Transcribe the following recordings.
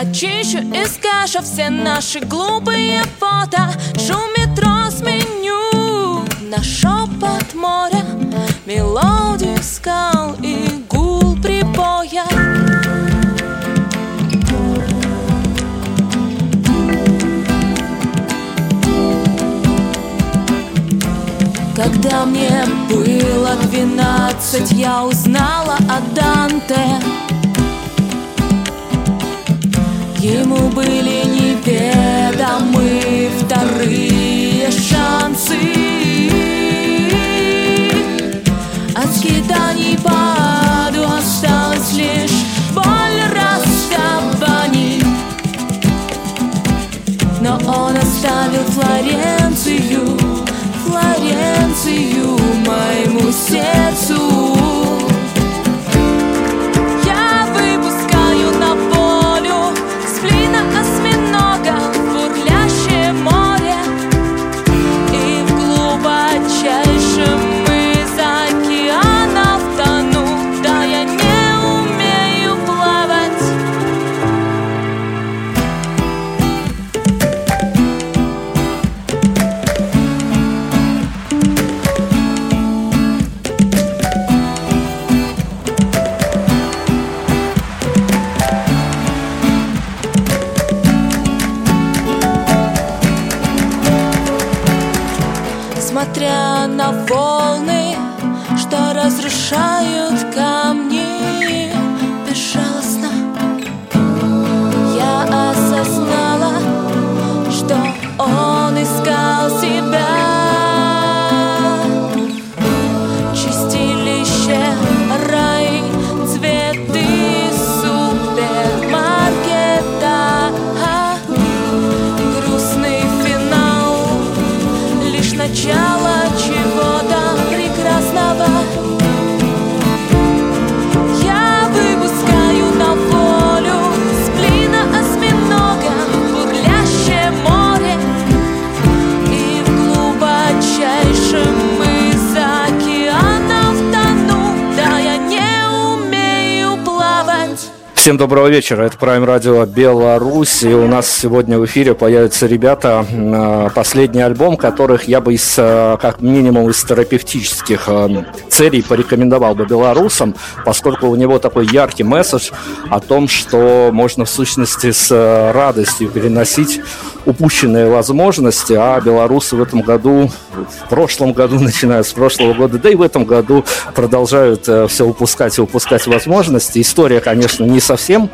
Очищу из кэша все наши глупые фото. Шум метро сменю на шепот моря. Мелодию скал и гул прибоя. Когда мне было двенадцать, я узнала о Данте Ему были неведомы вторые шансы. От скитаний паду осталась лишь боль расставаний Но он оставил Флоренцию, Флоренцию моему сердцу доброго вечера. Это Prime Radio Беларусь. И у нас сегодня в эфире появятся ребята, а, последний альбом, которых я бы из, а, как минимум из терапевтических а, целей порекомендовал бы белорусам, поскольку у него такой яркий месседж о том, что можно в сущности с радостью переносить упущенные возможности, а белорусы в этом году, в прошлом году, начиная с прошлого года, да и в этом году продолжают все упускать и упускать возможности. История, конечно, не совсем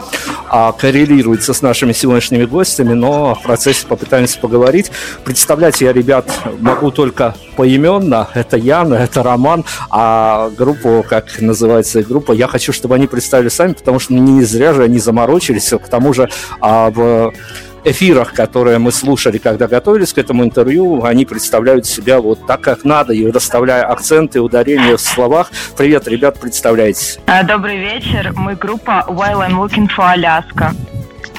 а, коррелируется с нашими сегодняшними гостями, но в процессе попытаемся поговорить. Представлять я ребят могу только поименно. Это Яна, это Роман, а группу, как называется группа, я хочу, чтобы они представили сами, потому что не зря же они заморочились. К тому же а, в эфирах, которые мы слушали, когда готовились к этому интервью, они представляют себя вот так, как надо, и расставляя акценты, ударения в словах. Привет, ребят, представляйтесь. А, добрый вечер. Мы группа While I'm Looking for Alaska.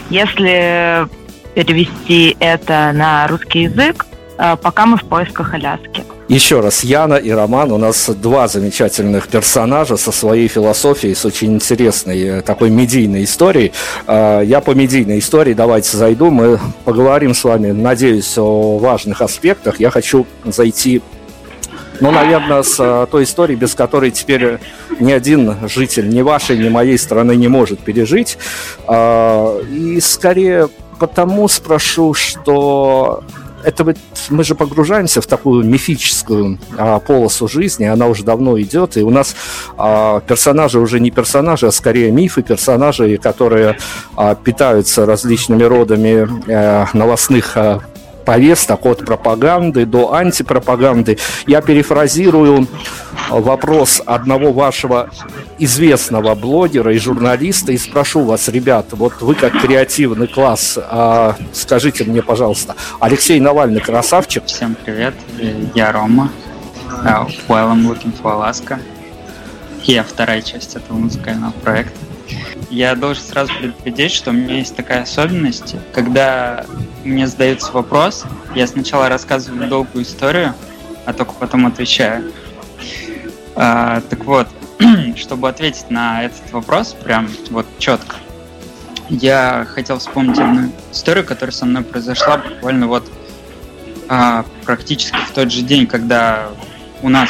Если перевести это на русский язык, а, пока мы в поисках Аляски. Еще раз, Яна и Роман, у нас два замечательных персонажа со своей философией, с очень интересной э, такой медийной историей. А, я по медийной истории давайте зайду, мы поговорим с вами, надеюсь, о важных аспектах. Я хочу зайти ну, наверное, с э, той историей, без которой теперь ни один житель ни вашей, ни моей страны не может пережить. А, и скорее потому спрошу, что это вот мы же погружаемся в такую мифическую а, полосу жизни, она уже давно идет, и у нас а, персонажи уже не персонажи, а скорее мифы, персонажи, которые а, питаются различными родами а, новостных а, повесток от пропаганды до антипропаганды. Я перефразирую вопрос одного вашего известного блогера и журналиста и спрошу вас, ребят, вот вы как креативный класс, а, скажите мне, пожалуйста, Алексей Навальный красавчик? Всем привет, я Рома. Uh, while I'm looking for Alaska. Я вторая часть этого музыкального проекта. Я должен сразу предупредить, что у меня есть такая особенность, когда мне задается вопрос, я сначала рассказываю долгую историю, а только потом отвечаю. А, так вот, чтобы ответить на этот вопрос прям вот четко, я хотел вспомнить одну историю, которая со мной произошла буквально вот а, практически в тот же день, когда у нас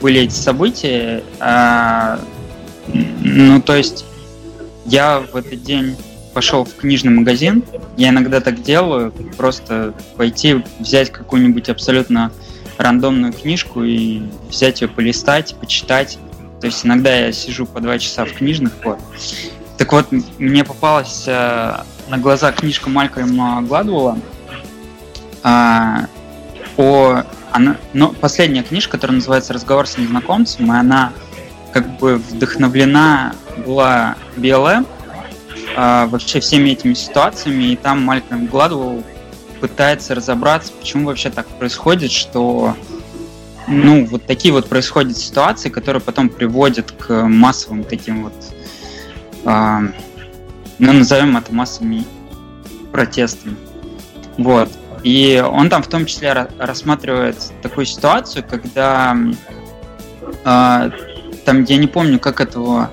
были эти события. А, ну, то есть я в этот день пошел в книжный магазин. Я иногда так делаю, просто пойти взять какую-нибудь абсолютно рандомную книжку и взять ее полистать, почитать. То есть иногда я сижу по два часа в книжных. Вот. Так вот, мне попалась э, на глаза книжка Малькольма Гладуэлла э, о... Она, но последняя книжка, которая называется «Разговор с незнакомцем», и она как бы вдохновлена была BLM, а, вообще всеми этими ситуациями, и там Малькольм Гладуэлл пытается разобраться, почему вообще так происходит, что ну, вот такие вот происходят ситуации, которые потом приводят к массовым таким вот, э, ну, назовем это массовыми протестами. Вот. И он там в том числе рассматривает такую ситуацию, когда э, там, я не помню, как этого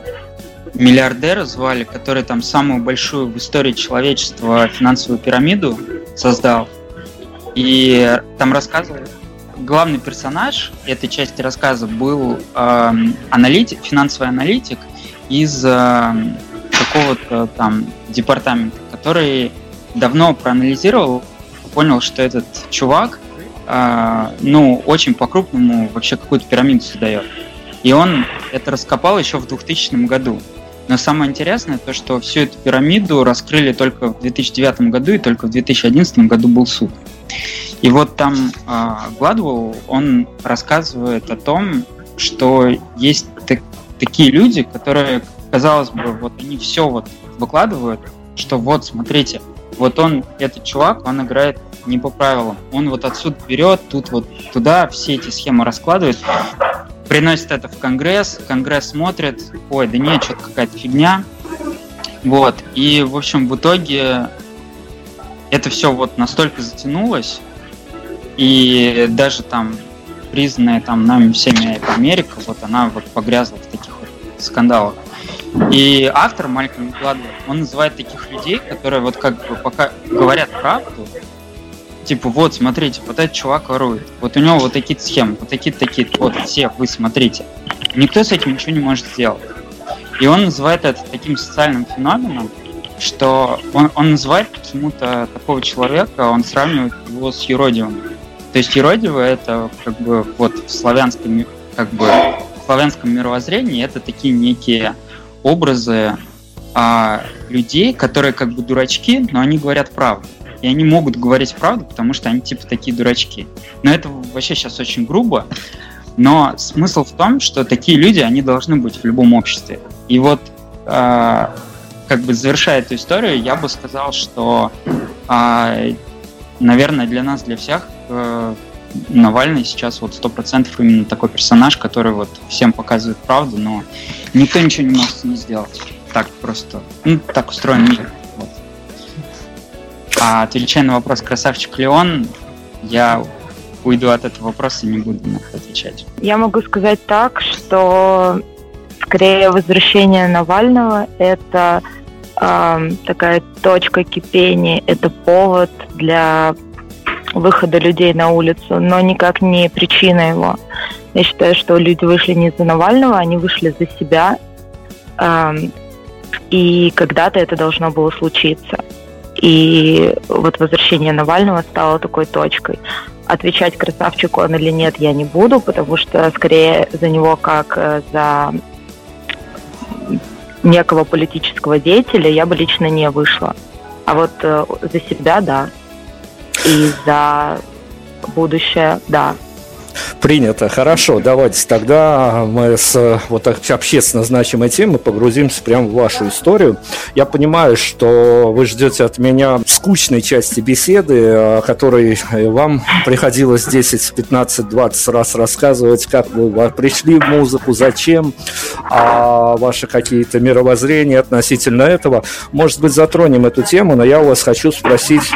миллиардера звали, который там самую большую в истории человечества финансовую пирамиду создал. И там рассказывал, главный персонаж этой части рассказа был э, аналитик, финансовый аналитик из э, какого-то там департамента, который давно проанализировал, понял, что этот чувак, э, ну, очень по-крупному вообще какую-то пирамиду создает. И он это раскопал еще в 2000 году. Но самое интересное то, что всю эту пирамиду раскрыли только в 2009 году, и только в 2011 году был суд. И вот там э, Гладвелл, он рассказывает о том, что есть так, такие люди, которые, казалось бы, вот они все вот выкладывают, что вот, смотрите, вот он, этот чувак, он играет не по правилам. Он вот отсюда берет, тут вот туда все эти схемы раскладывает приносит это в Конгресс, Конгресс смотрит, ой, да нет, что-то какая-то фигня. Вот, и, в общем, в итоге это все вот настолько затянулось, и даже там признанная там нами всеми Америка, вот она вот погрязла в таких вот скандалах. И автор Малькольм Гладвелл, он называет таких людей, которые вот как бы пока говорят правду, типа, вот, смотрите, вот этот чувак ворует, вот у него вот такие схемы, вот такие такие, вот все, вы смотрите. Никто с этим ничего не может сделать. И он называет это таким социальным феноменом, что он, он называет почему-то такого человека, он сравнивает его с юродивым. То есть юродивый это как бы вот в славянском, как бы, в славянском мировоззрении это такие некие образы а, людей, которые как бы дурачки, но они говорят правду. И они могут говорить правду, потому что они типа такие дурачки. Но это вообще сейчас очень грубо. Но смысл в том, что такие люди, они должны быть в любом обществе. И вот э, как бы завершая эту историю, я бы сказал, что, э, наверное, для нас, для всех, э, Навальный сейчас вот сто процентов именно такой персонаж, который вот всем показывает правду, но никто ничего не может с ней сделать. Так просто. Ну, так устроен мир. А отвечая на вопрос красавчик Леон, я уйду от этого вопроса и не буду на это отвечать. Я могу сказать так, что скорее возвращение Навального это э, такая точка кипения, это повод для выхода людей на улицу, но никак не причина его. Я считаю, что люди вышли не за Навального, они вышли за себя, э, и когда-то это должно было случиться. И вот возвращение Навального стало такой точкой. Отвечать красавчику он или нет я не буду, потому что скорее за него как э, за некого политического деятеля я бы лично не вышла. А вот э, за себя, да. И за будущее, да. Принято. Хорошо, давайте тогда мы с вот общественно значимой темы погрузимся прямо в вашу историю. Я понимаю, что вы ждете от меня скучной части беседы, о которой вам приходилось 10, 15, 20 раз рассказывать, как вы пришли в музыку, зачем, а ваши какие-то мировоззрения относительно этого. Может быть, затронем эту тему, но я у вас хочу спросить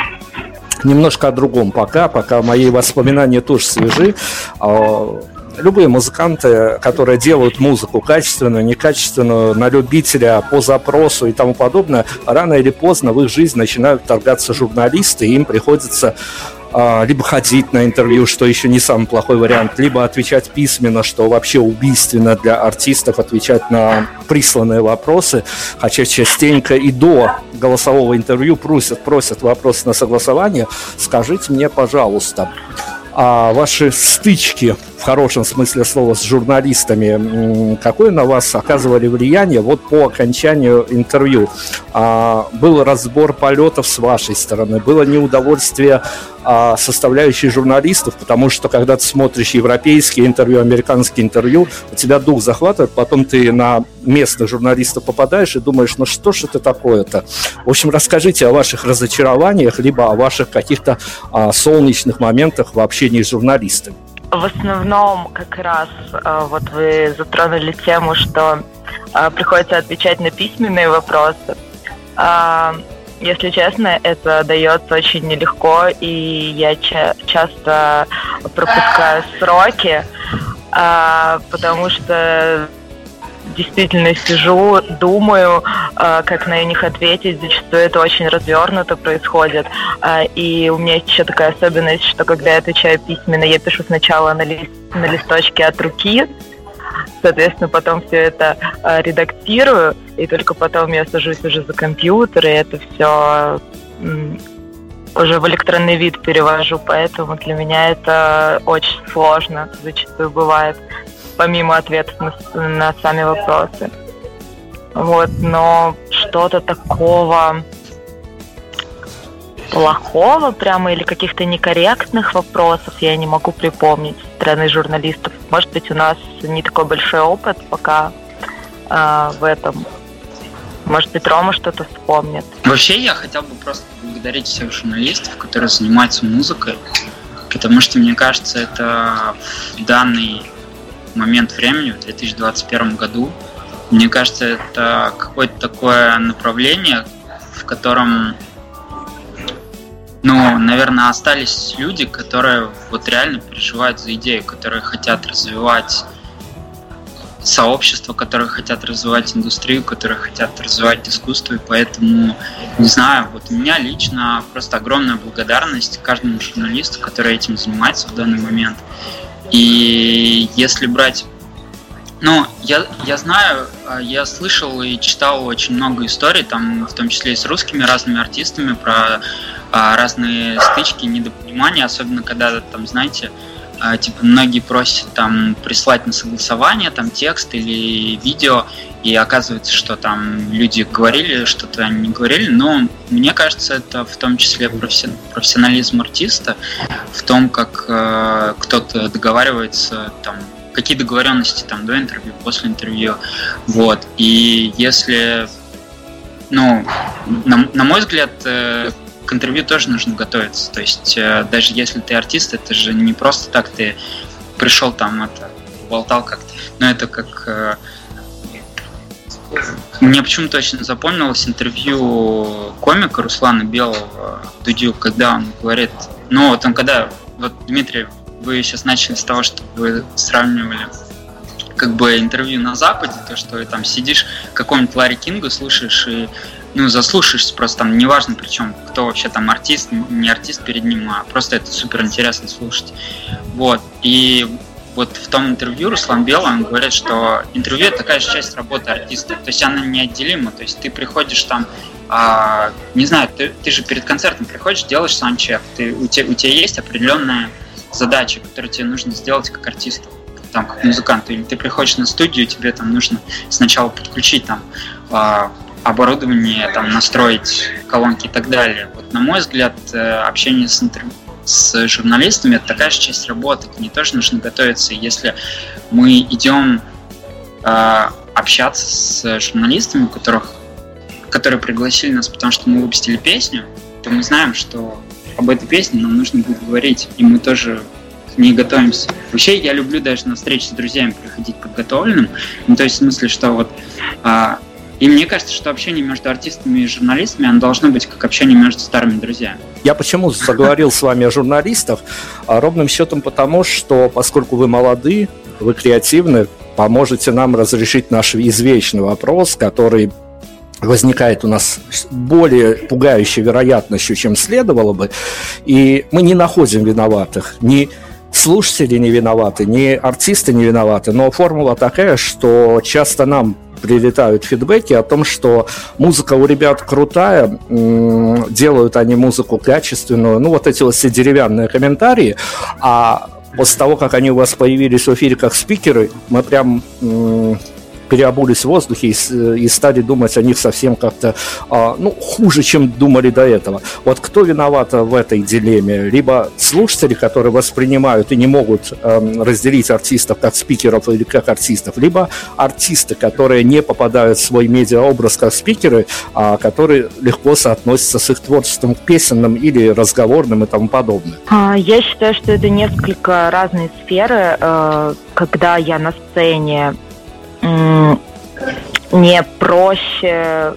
немножко о другом пока, пока мои воспоминания тоже свежи. А, любые музыканты, которые делают музыку качественную, некачественную, на любителя, по запросу и тому подобное, рано или поздно в их жизнь начинают торгаться журналисты, и им приходится либо ходить на интервью, что еще не самый плохой вариант, либо отвечать письменно, что вообще убийственно для артистов отвечать на присланные вопросы, хотя частенько и до голосового интервью просят, просят вопрос на согласование. Скажите мне, пожалуйста, а ваши стычки в хорошем смысле слова с журналистами, какое на вас оказывали влияние вот по окончанию интервью? А, был разбор полетов с вашей стороны, было неудовольствие а, составляющей журналистов, потому что когда ты смотришь европейские интервью, американские интервью, у тебя дух захватывает, потом ты на местных журналистов попадаешь и думаешь, ну что ж это такое-то? В общем, расскажите о ваших разочарованиях, либо о ваших каких-то а, солнечных моментах в общении с журналистами. В основном как раз а, вот вы затронули тему, что а, приходится отвечать на письменные вопросы. А, если честно, это дается очень нелегко, и я ча- часто пропускаю сроки, а, потому что действительно сижу, думаю, а, как на них ответить. Зачастую это очень развернуто происходит. А, и у меня есть еще такая особенность, что когда я отвечаю письменно, я пишу сначала на, лист, на листочке от руки, соответственно, потом все это э, редактирую, и только потом я сажусь уже за компьютер, и это все э, уже в электронный вид перевожу, поэтому для меня это очень сложно зачастую бывает, помимо ответов на, на сами вопросы. Вот, но что-то такого плохого прямо или каких-то некорректных вопросов я не могу припомнить со стороны журналистов. Может быть, у нас не такой большой опыт пока э, в этом. Может быть, Рома что-то вспомнит. Вообще, я хотел бы просто поблагодарить всех журналистов, которые занимаются музыкой, потому что, мне кажется, это в данный момент времени, в 2021 году, мне кажется, это какое-то такое направление, в котором ну, наверное, остались люди, которые вот реально переживают за идею, которые хотят развивать сообщества, которые хотят развивать индустрию, которые хотят развивать искусство, и поэтому, не знаю, вот у меня лично просто огромная благодарность каждому журналисту, который этим занимается в данный момент. И если брать ну, я, я знаю, а, я слышал и читал очень много историй, там, в том числе и с русскими разными артистами, про а, разные стычки, недопонимания, особенно когда, там, знаете, а, типа, многие просят там прислать на согласование там текст или видео, и оказывается, что там люди говорили, что-то они не говорили, но мне кажется, это в том числе профессионализм артиста, в том, как э, кто-то договаривается там какие договоренности там до интервью, после интервью. Вот. И если, ну, на, на мой взгляд, э, к интервью тоже нужно готовиться. То есть э, даже если ты артист, это же не просто так ты пришел там, это, болтал как-то. Но это как... Э, мне почему-то очень запомнилось интервью комика Руслана Белого Дудю, когда он говорит, ну вот он когда, вот Дмитрий вы сейчас начали с того, что вы сравнивали как бы интервью на Западе, то, что там сидишь какому-нибудь Ларри Кингу, слушаешь и ну, заслушаешься просто там, неважно причем, кто вообще там артист, не артист перед ним, а просто это супер интересно слушать. Вот. И вот в том интервью Руслан Белый, он говорит, что интервью это такая же часть работы артиста, то есть она неотделима, то есть ты приходишь там, а, не знаю, ты, ты же перед концертом приходишь, делаешь саундчек, ты, у, тебя, у тебя есть определенная задачи, которые тебе нужно сделать как артисту, там, как музыканту. Или ты приходишь на студию, тебе там нужно сначала подключить там а, оборудование, там, настроить колонки и так далее. Вот, на мой взгляд, э, общение с, интер... с журналистами – это такая же часть работы, к ней тоже нужно готовиться. Если мы идем э, общаться с журналистами, которых, которые пригласили нас, потому что мы выпустили песню, то мы знаем, что об этой песне нам нужно будет говорить, и мы тоже к ней готовимся. Вообще, я люблю даже на встречи с друзьями приходить подготовленным, ну, то есть в смысле, что вот а, и мне кажется, что общение между артистами и журналистами, оно должно быть как общение между старыми друзьями. Я почему заговорил с вами о журналистах? А ровным счетом потому, что поскольку вы молоды, вы креативны, поможете нам разрешить наш извечный вопрос, который возникает у нас более пугающей вероятностью, чем следовало бы, и мы не находим виноватых, ни слушатели не виноваты, ни артисты не виноваты, но формула такая, что часто нам прилетают фидбэки о том, что музыка у ребят крутая, делают они музыку качественную, ну вот эти вот все деревянные комментарии, а после того, как они у вас появились в эфире как спикеры, мы прям переобулись в воздухе и, и стали думать о них совсем как-то а, ну, хуже, чем думали до этого. Вот кто виноват в этой дилемме? Либо слушатели, которые воспринимают и не могут э, разделить артистов как спикеров или как артистов, либо артисты, которые не попадают в свой медиаобраз как спикеры, а которые легко соотносятся с их творчеством песенным или разговорным и тому подобное. А, я считаю, что это несколько разные сферы. Э, когда я на сцене не проще,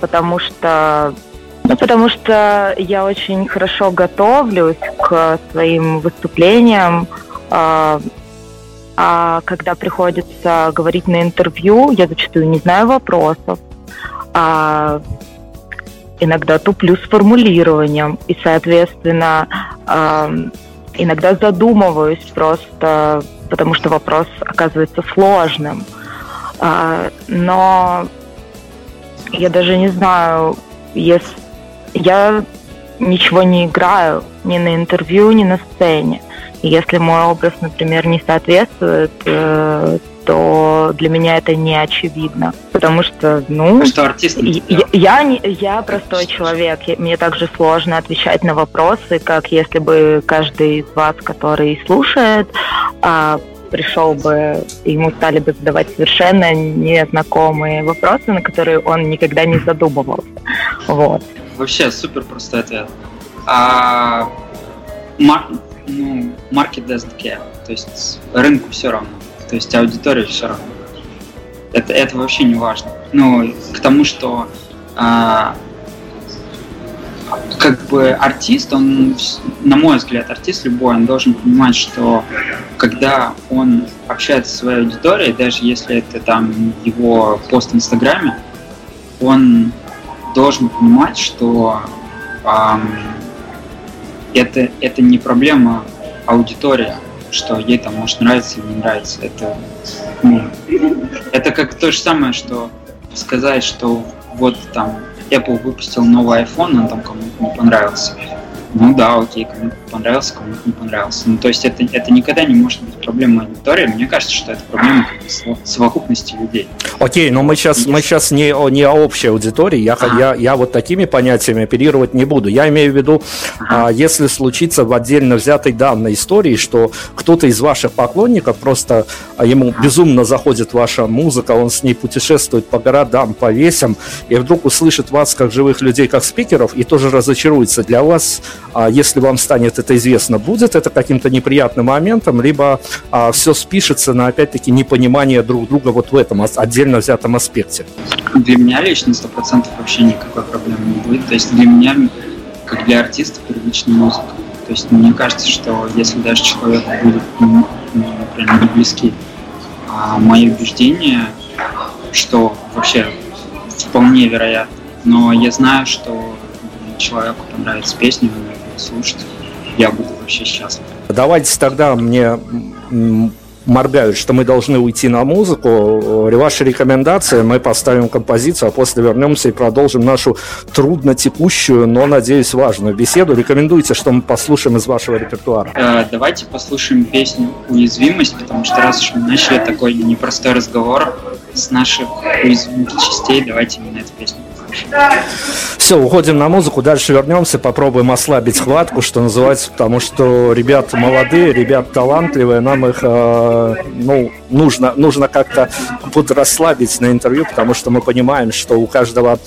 потому что ну, потому что я очень хорошо готовлюсь к своим выступлениям. А, а когда приходится говорить на интервью, я зачастую не знаю вопросов. А иногда туплю с формулированием. И, соответственно, а, иногда задумываюсь просто, потому что вопрос оказывается сложным. А, но я даже не знаю, если я ничего не играю ни на интервью, ни на сцене. И если мой образ, например, не соответствует, э, то для меня это не очевидно. Потому что, ну, что артист я, я, я, я простой человек. Мне также сложно отвечать на вопросы, как если бы каждый из вас, который слушает, а, пришел бы, ему стали бы задавать совершенно незнакомые вопросы, на которые он никогда не задумывался. Вот. Вообще супер простой ответ. А, мар, ну, market doesn't care. То есть рынку все равно. То есть аудитории все равно. Это, это вообще не важно. Ну, к тому, что а, как бы артист, он, на мой взгляд, артист любой, он должен понимать, что когда он общается со своей аудиторией, даже если это там его пост в Инстаграме, он должен понимать, что эм, это, это не проблема аудитория, что ей там может нравиться или не нравится. Это, ну, это как то же самое, что сказать, что вот там Apple выпустил новый iPhone, он там кому-то не понравился. Ну да, окей, кому-то понравился, кому-то не понравился. Ну, то есть это, это никогда не может быть проблемой аудитории. Мне кажется, что это проблема совокупности людей. Окей, но мы сейчас, мы сейчас не, не о общей аудитории. Я, ага. я, я вот такими понятиями оперировать не буду. Я имею в виду, ага. а, если случится в отдельно взятой данной истории, что кто-то из ваших поклонников просто а, ему ага. безумно заходит ваша музыка, он с ней путешествует по городам, по весям, и вдруг услышит вас как живых людей, как спикеров, и тоже разочаруется. Для вас а если вам станет это известно, будет это каким-то неприятным моментом, либо а, все спишется на, опять-таки, непонимание друг друга вот в этом отдельно взятом аспекте? Для меня лично 100% вообще никакой проблемы не будет. То есть для меня, как для артиста, первичная музыка. То есть мне кажется, что если даже человек будет, ну, например, не близкий, а мои убеждения, что вообще вполне вероятно, но я знаю, что человеку понравится песня, он слушать, я буду вообще счастлив. Давайте тогда мне моргают, что мы должны уйти на музыку. Ваши рекомендации, мы поставим композицию, а после вернемся и продолжим нашу трудно текущую, но, надеюсь, важную беседу. Рекомендуйте, что мы послушаем из вашего репертуара. Э, давайте послушаем песню «Уязвимость», потому что раз уж мы начали такой непростой разговор с наших уязвимых частей, давайте именно эту песню все, уходим на музыку, дальше вернемся, попробуем ослабить хватку, что называется, потому что ребята молодые, ребята талантливые, нам их, э, ну, нужно, нужно как-то расслабить на интервью, потому что мы понимаем, что у каждого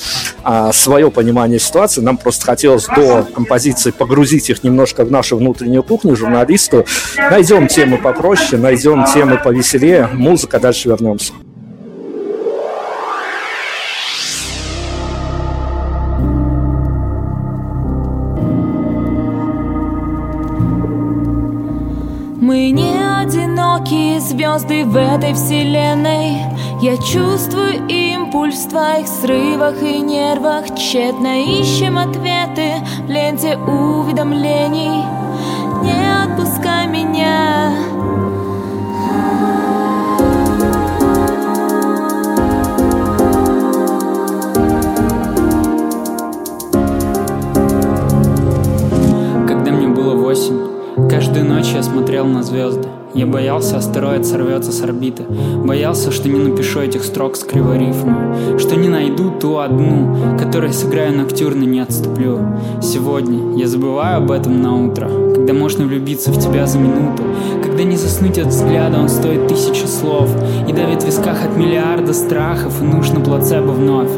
э, свое понимание ситуации. Нам просто хотелось до композиции погрузить их немножко в нашу внутреннюю кухню, журналисту. Найдем темы попроще, найдем темы повеселее. Музыка, дальше вернемся. Мы не одинокие звезды в этой вселенной. Я чувствую импульс в твоих срывах и нервах. Тщетно ищем ответы в ленте уведомлений. Не отпускай меня Я смотрел на звезды. Я боялся, астероид сорвется с орбиты. Боялся, что не напишу этих строк с кривой рифмой. Что не найду ту одну, которой сыграю ноктюрно, не отступлю. Сегодня я забываю об этом на утро, когда можно влюбиться в тебя за минуту, когда не заснуть от взгляда, он стоит тысячи слов и давит в висках от миллиарда страхов, и нужно плацебо вновь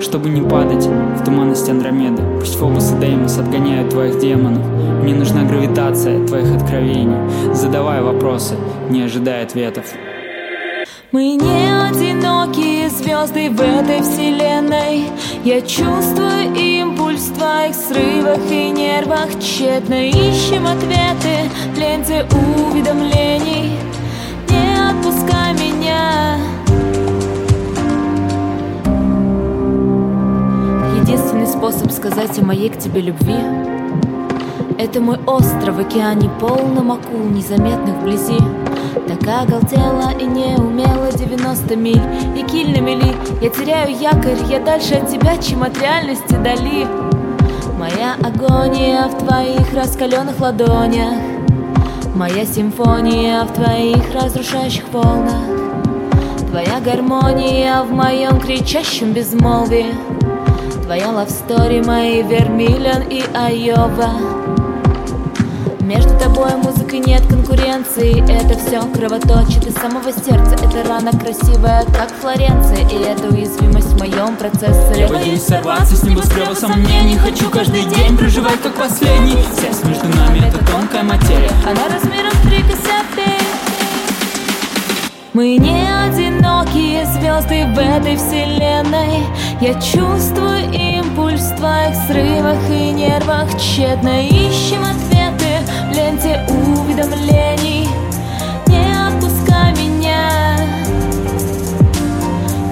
чтобы не падать в туманность Андромеды. Пусть Фобус и Деймос отгоняют твоих демонов. Мне нужна гравитация твоих откровений. Задавай вопросы, не ожидая ответов. Мы не одинокие звезды в этой вселенной Я чувствую импульс в твоих срывах и нервах Тщетно ищем ответы в ленте уведомлений Не отпускай меня Единственный способ сказать о моей к тебе любви Это мой остров в океане полном акул, незаметных вблизи. Так оголтела и не умела 90 миль И киль на мели, я теряю якорь Я дальше от тебя, чем от реальности дали Моя агония в твоих раскаленных ладонях. Моя симфония в твоих разрушающих волнах. Твоя гармония в моем кричащем безмолвии Твоя лавстори, мои Вермиллион и Айова. Между тобой музыкой нет конкуренции Это все кровоточит из самого сердца. Это рана красивая, как Флоренция И это уязвимость в моем процессоре Я боюсь сорваться с небоскреба сомнений. Хочу каждый день проживать как последний. Связь между нами это тонкая материя. Она размером в три мы не одинокие звезды в этой вселенной. Я чувствую импульс в твоих срывах и не нервах. Тщетно ищем ответы в ленте уведомлений. Не отпускай меня.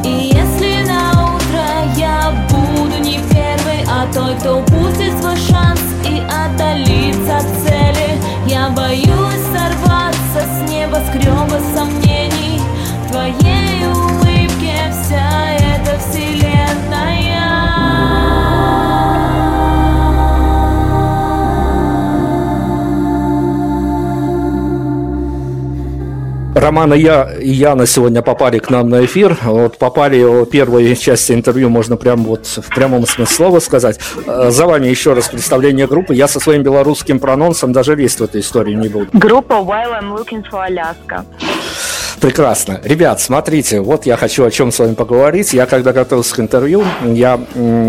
И если на утро я буду не первой А той, кто упустит свой шанс и отдалится Роман и я, и Яна сегодня попали к нам на эфир. Вот попали в первой части интервью, можно прям вот в прямом смысле слова сказать. Э, За вами еще раз представление группы. Я со своим белорусским прононсом даже лезть в эту историю не буду. Группа While I'm Looking for Alaska. Прекрасно. Ребят, смотрите, вот я хочу о чем с вами поговорить. Я когда готовился к интервью, я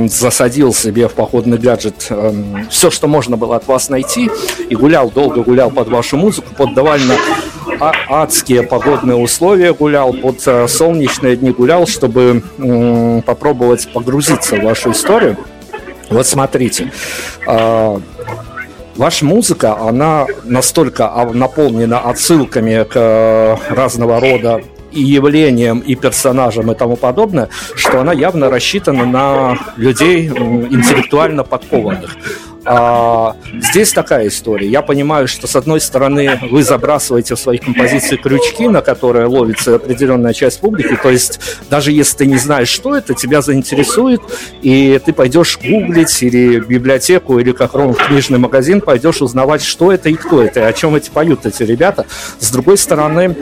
засадил себе в походный гаджет эм, все, что можно было от вас найти, и гулял, долго гулял под вашу музыку, под довольно а- адские погодные условия гулял, под э, солнечные дни гулял, чтобы попробовать погрузиться в вашу историю. Вот смотрите, а, Ваша музыка, она настолько наполнена отсылками к э, разного рода и явлениям, и персонажам, и тому подобное, что она явно рассчитана на людей интеллектуально подкованных. А, здесь такая история. Я понимаю, что с одной стороны вы забрасываете в своих композициях крючки, на которые ловится определенная часть публики. То есть даже если ты не знаешь, что это, тебя заинтересует, и ты пойдешь гуглить или в библиотеку, или как Ром в книжный магазин, пойдешь узнавать, что это и кто это, и о чем эти поют эти ребята. С другой стороны,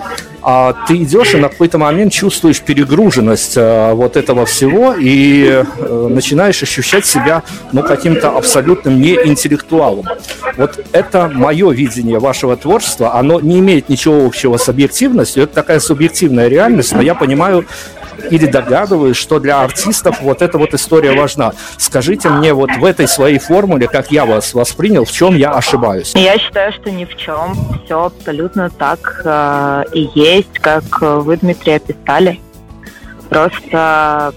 а, ты идешь и на какой-то момент чувствуешь перегруженность а, вот этого всего и э, начинаешь ощущать себя ну, каким-то абсолютным неинтеллектуалом. Вот это мое видение вашего творчества. Оно не имеет ничего общего с объективностью. Это такая субъективная реальность, но я понимаю или догадываюсь, что для артистов вот эта вот история важна. Скажите мне вот в этой своей формуле, как я вас воспринял, в чем я ошибаюсь? Я считаю, что ни в чем. Все абсолютно так э, и есть, как вы, Дмитрий, описали. Просто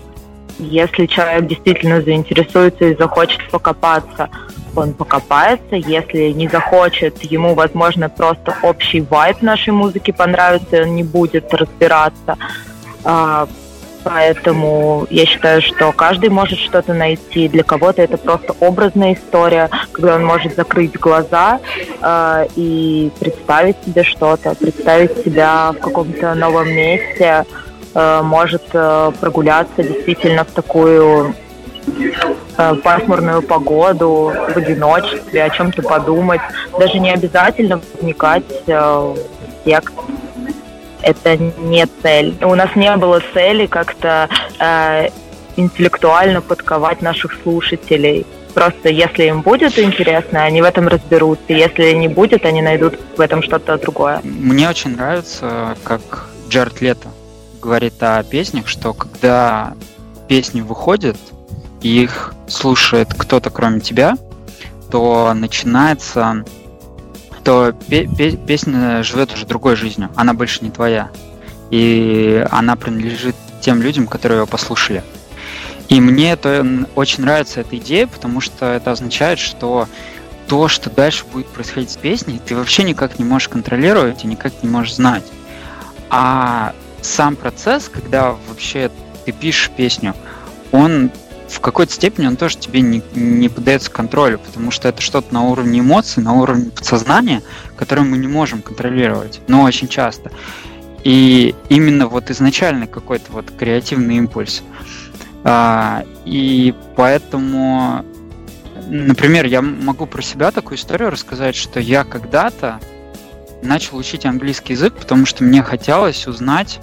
если человек действительно заинтересуется и захочет покопаться, он покопается. Если не захочет, ему, возможно, просто общий вайб нашей музыки понравится, и он не будет разбираться. А, Поэтому я считаю, что каждый может что-то найти. Для кого-то это просто образная история, когда он может закрыть глаза э, и представить себе что-то, представить себя в каком-то новом месте, э, может э, прогуляться действительно в такую пасмурную погоду, в одиночестве, о чем-то подумать. Даже не обязательно вникать э, в текст это не цель. У нас не было цели как-то э, интеллектуально подковать наших слушателей. Просто если им будет интересно, они в этом разберутся. Если не будет, они найдут в этом что-то другое. Мне очень нравится, как Джаред Лето говорит о песнях, что когда песни выходят, и их слушает кто-то кроме тебя, то начинается то песня живет уже другой жизнью, она больше не твоя. И она принадлежит тем людям, которые ее послушали. И мне это очень нравится эта идея, потому что это означает, что то, что дальше будет происходить с песней, ты вообще никак не можешь контролировать и никак не можешь знать. А сам процесс, когда вообще ты пишешь песню, он в какой-то степени он тоже тебе не, не поддается контролю, потому что это что-то на уровне эмоций, на уровне подсознания, которое мы не можем контролировать, но очень часто. И именно вот изначально какой-то вот креативный импульс. А, и поэтому, например, я могу про себя такую историю рассказать, что я когда-то начал учить английский язык, потому что мне хотелось узнать,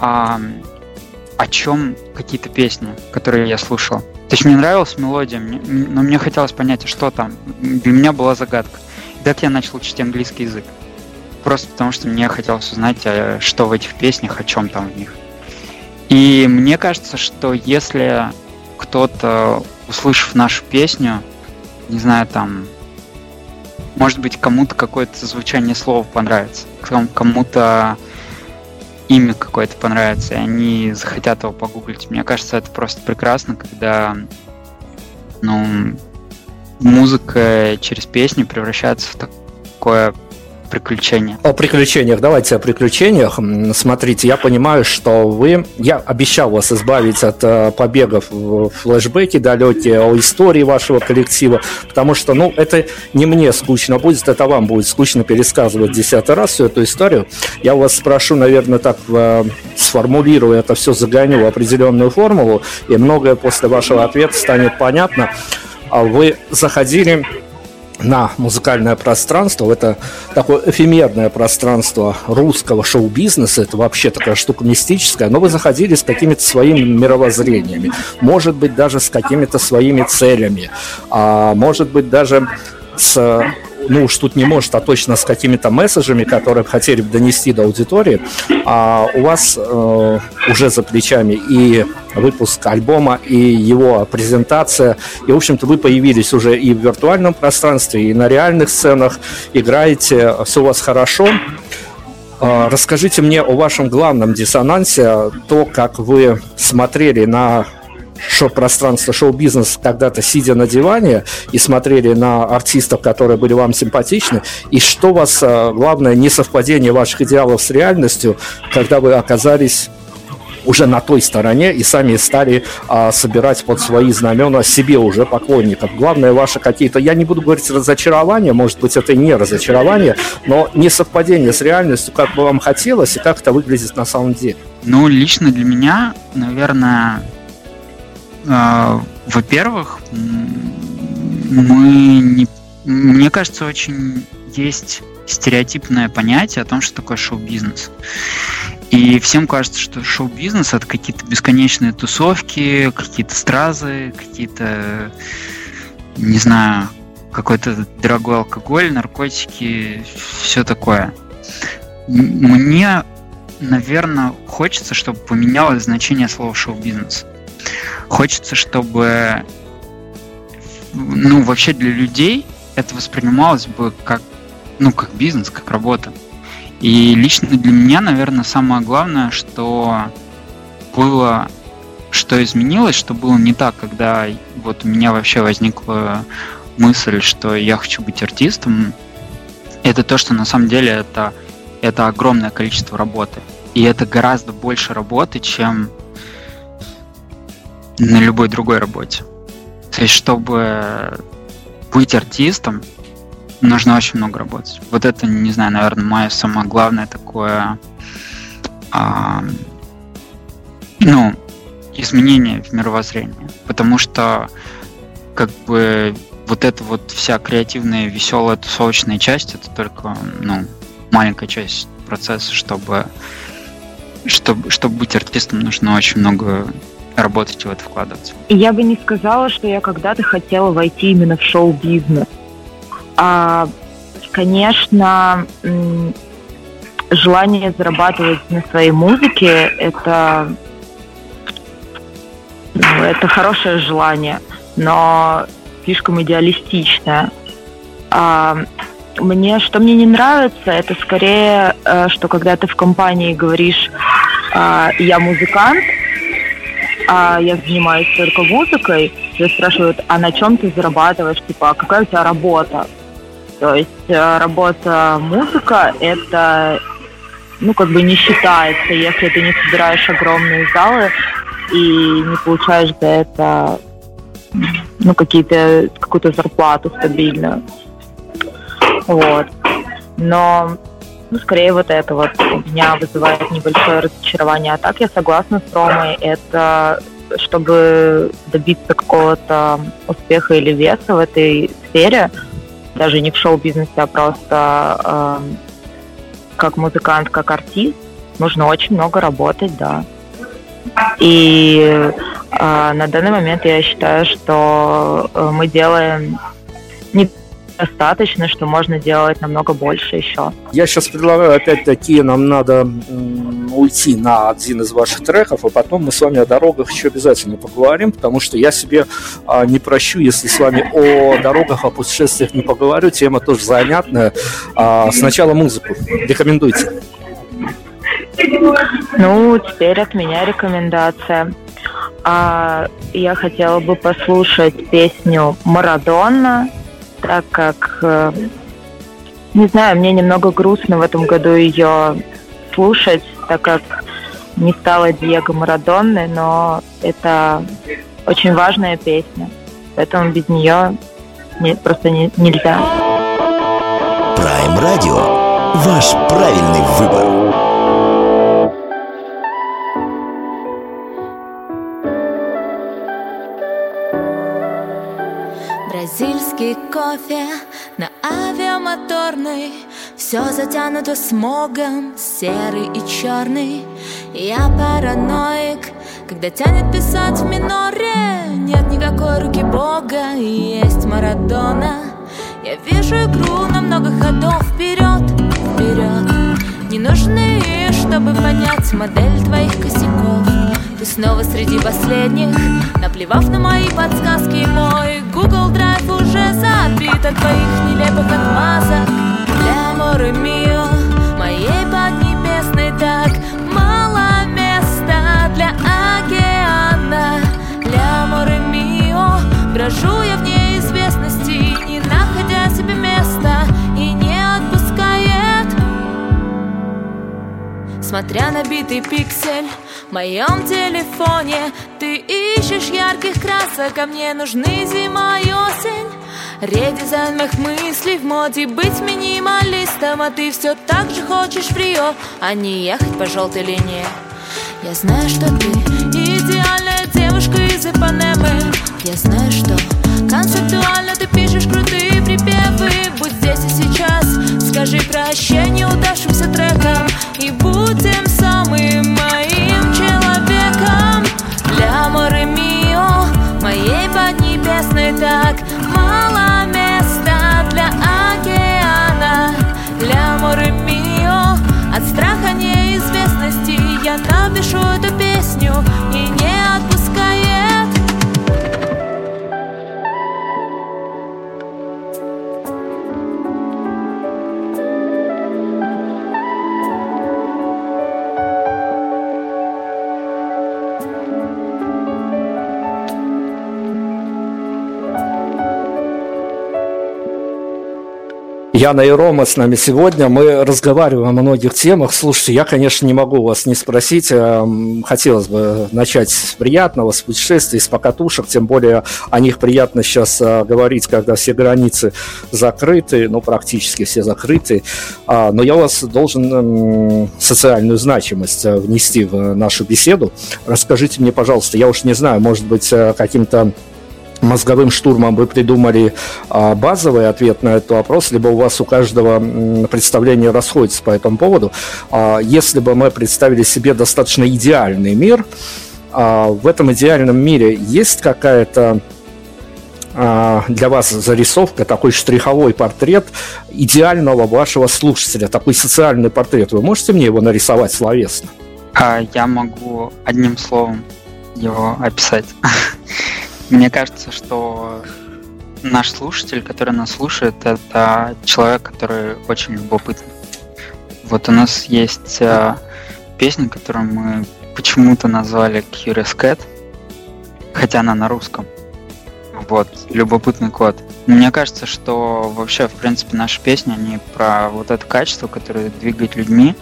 а, о чем какие-то песни, которые я слушал. То есть мне нравилась мелодия, мне, но мне хотелось понять, а что там. Для меня была загадка. И так я начал учить английский язык. Просто потому, что мне хотелось узнать, а что в этих песнях, о чем там в них. И мне кажется, что если кто-то, услышав нашу песню, не знаю, там, может быть, кому-то какое-то звучание слова понравится, кому-то имя какое-то понравится, и они захотят его погуглить. Мне кажется, это просто прекрасно, когда, ну, музыка через песни превращается в такое приключения. О приключениях. Давайте о приключениях. Смотрите, я понимаю, что вы... Я обещал вас избавить от э, побегов в флешбеки далекие, о истории вашего коллектива, потому что, ну, это не мне скучно будет, это вам будет скучно пересказывать десятый раз всю эту историю. Я вас спрошу, наверное, так э, сформулирую это все, загоню в определенную формулу, и многое после вашего ответа станет понятно. А вы заходили на музыкальное пространство, это такое эфемерное пространство русского шоу-бизнеса, это вообще такая штука мистическая, но вы заходили с какими-то своими мировоззрениями, может быть, даже с какими-то своими целями, а может быть, даже с ну уж тут не может, а точно с какими-то месседжами, которые хотели бы донести до аудитории, а у вас э, уже за плечами и выпуск альбома, и его презентация, и, в общем-то, вы появились уже и в виртуальном пространстве, и на реальных сценах, играете, все у вас хорошо. Э, расскажите мне о вашем главном диссонансе, то, как вы смотрели на шоу-пространство, шоу-бизнес когда-то сидя на диване и смотрели на артистов, которые были вам симпатичны, и что вас, э, главное, несовпадение ваших идеалов с реальностью, когда вы оказались уже на той стороне и сами стали а, собирать под свои знамена себе уже поклонников. Главное ваше какие-то, я не буду говорить разочарование, может быть это и не разочарование, но несовпадение с реальностью, как бы вам хотелось и как это выглядит на самом деле. Ну, лично для меня, наверное, во-первых, мы не... Мне кажется, очень есть стереотипное понятие о том, что такое шоу-бизнес. И всем кажется, что шоу-бизнес это какие-то бесконечные тусовки, какие-то стразы, какие-то, не знаю, какой-то дорогой алкоголь, наркотики, все такое. Мне, наверное, хочется, чтобы поменялось значение слова шоу-бизнес. Хочется, чтобы ну, вообще для людей это воспринималось бы как, ну, как бизнес, как работа. И лично для меня, наверное, самое главное, что было, что изменилось, что было не так, когда вот у меня вообще возникла мысль, что я хочу быть артистом, это то, что на самом деле это, это огромное количество работы. И это гораздо больше работы, чем на любой другой работе. То есть, чтобы быть артистом, нужно очень много работать. Вот это, не знаю, наверное, мое самое главное такое, а, ну, изменение в мировоззрении. Потому что, как бы, вот эта вот вся креативная, веселая, тусовочная часть, это только, ну, маленькая часть процесса, чтобы, чтобы, чтобы быть артистом, нужно очень много работать и в это вкладываться. Я бы не сказала, что я когда-то хотела войти именно в шоу-бизнес. А, конечно, желание зарабатывать на своей музыке это ну, это хорошее желание, но слишком идеалистичное. А, мне, что мне не нравится, это скорее, э, что когда ты в компании говоришь, а, я музыкант, а я занимаюсь только музыкой, тебя спрашивают, а на чем ты зарабатываешь, типа, а какая у тебя работа? То есть э, работа музыка – это, ну, как бы не считается, если ты не собираешь огромные залы и не получаешь за это, ну, какие-то, какую-то зарплату стабильную. Вот. Но ну, скорее вот это вот у меня вызывает небольшое разочарование. А так я согласна с Ромой. Это чтобы добиться какого-то успеха или веса в этой сфере, даже не в шоу-бизнесе, а просто э, как музыкант, как артист, нужно очень много работать, да. И э, на данный момент я считаю, что э, мы делаем не достаточно, что можно делать намного больше еще. Я сейчас предлагаю, опять-таки, нам надо уйти на один из ваших треков, а потом мы с вами о дорогах еще обязательно поговорим, потому что я себе а, не прощу, если с вами о дорогах, о путешествиях не поговорю. Тема тоже занятная. А, сначала музыку. Рекомендуйте. Ну, теперь от меня рекомендация. А я хотела бы послушать песню «Марадонна», так как, э, не знаю, мне немного грустно в этом году ее слушать, так как не стала Диего Марадонной, но это очень важная песня, поэтому без нее не, просто не, нельзя. Prime Radio. Ваш правильный выбор. Бразильский кофе на авиамоторной Все затянуто смогом, серый и черный Я параноик, когда тянет писать в миноре. Нет никакой руки Бога, есть Марадона. Я вижу игру на много ходов. Вперед, вперед Не нужны, чтобы понять модель твоих косяков. Ты снова среди последних, наплевав на мои подсказки. Мой Google Drive уже забит от твоих нелепых отмазок. Для Море Мио, моей поднебесной. Так мало места для океана. Для Море Мио, брожу я Смотря на битый пиксель в моем телефоне Ты ищешь ярких красок, а мне нужны зима и осень. Редизайн моих мыслей в моде быть минималистом А ты все так же хочешь в Рио, а не ехать по желтой линии. Я знаю, что ты идеальная девушка из Ипанемы Я знаю, что концептуально ты пишешь крутые припевы. Будь здесь и сейчас, скажи прощай Яна и Рома с нами сегодня. Мы разговариваем о многих темах. Слушайте, я, конечно, не могу вас не спросить. Эм, Хотелось бы начать с приятного, с путешествий, с покатушек. Тем более о них приятно сейчас э, говорить, когда все границы закрыты, ну, практически все закрыты. А, Но я вас должен эм, социальную значимость э, внести в нашу беседу. Расскажите мне, пожалуйста, я уж не знаю, может быть, э, каким-то мозговым штурмом вы придумали а, базовый ответ на этот вопрос, либо у вас у каждого представление расходится по этому поводу. А, если бы мы представили себе достаточно идеальный мир, а, в этом идеальном мире есть какая-то для вас зарисовка, такой штриховой портрет идеального вашего слушателя, такой социальный портрет. Вы можете мне его нарисовать словесно? Я могу одним словом его описать. Мне кажется, что наш слушатель, который нас слушает, это человек, который очень любопытный. Вот у нас есть э, песня, которую мы почему-то назвали Curious Cat, хотя она на русском. Вот, любопытный кот. Мне кажется, что вообще, в принципе, наши песни, они про вот это качество, которое двигает людьми,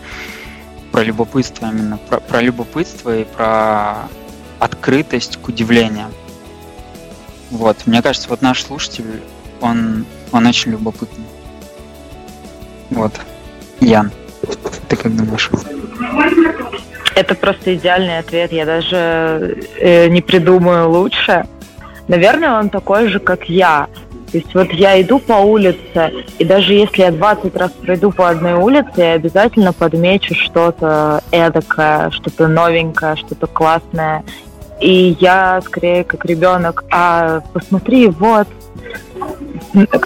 про любопытство именно, про, про любопытство и про открытость к удивлениям. Вот, мне кажется, вот наш слушатель, он, он очень любопытный. Вот. Ян, ты как думаешь? Это просто идеальный ответ. Я даже э, не придумаю лучше. Наверное, он такой же, как я. То есть вот я иду по улице, и даже если я 20 раз пройду по одной улице, я обязательно подмечу что-то эдакое, что-то новенькое, что-то классное. И я скорее как ребенок, а посмотри, вот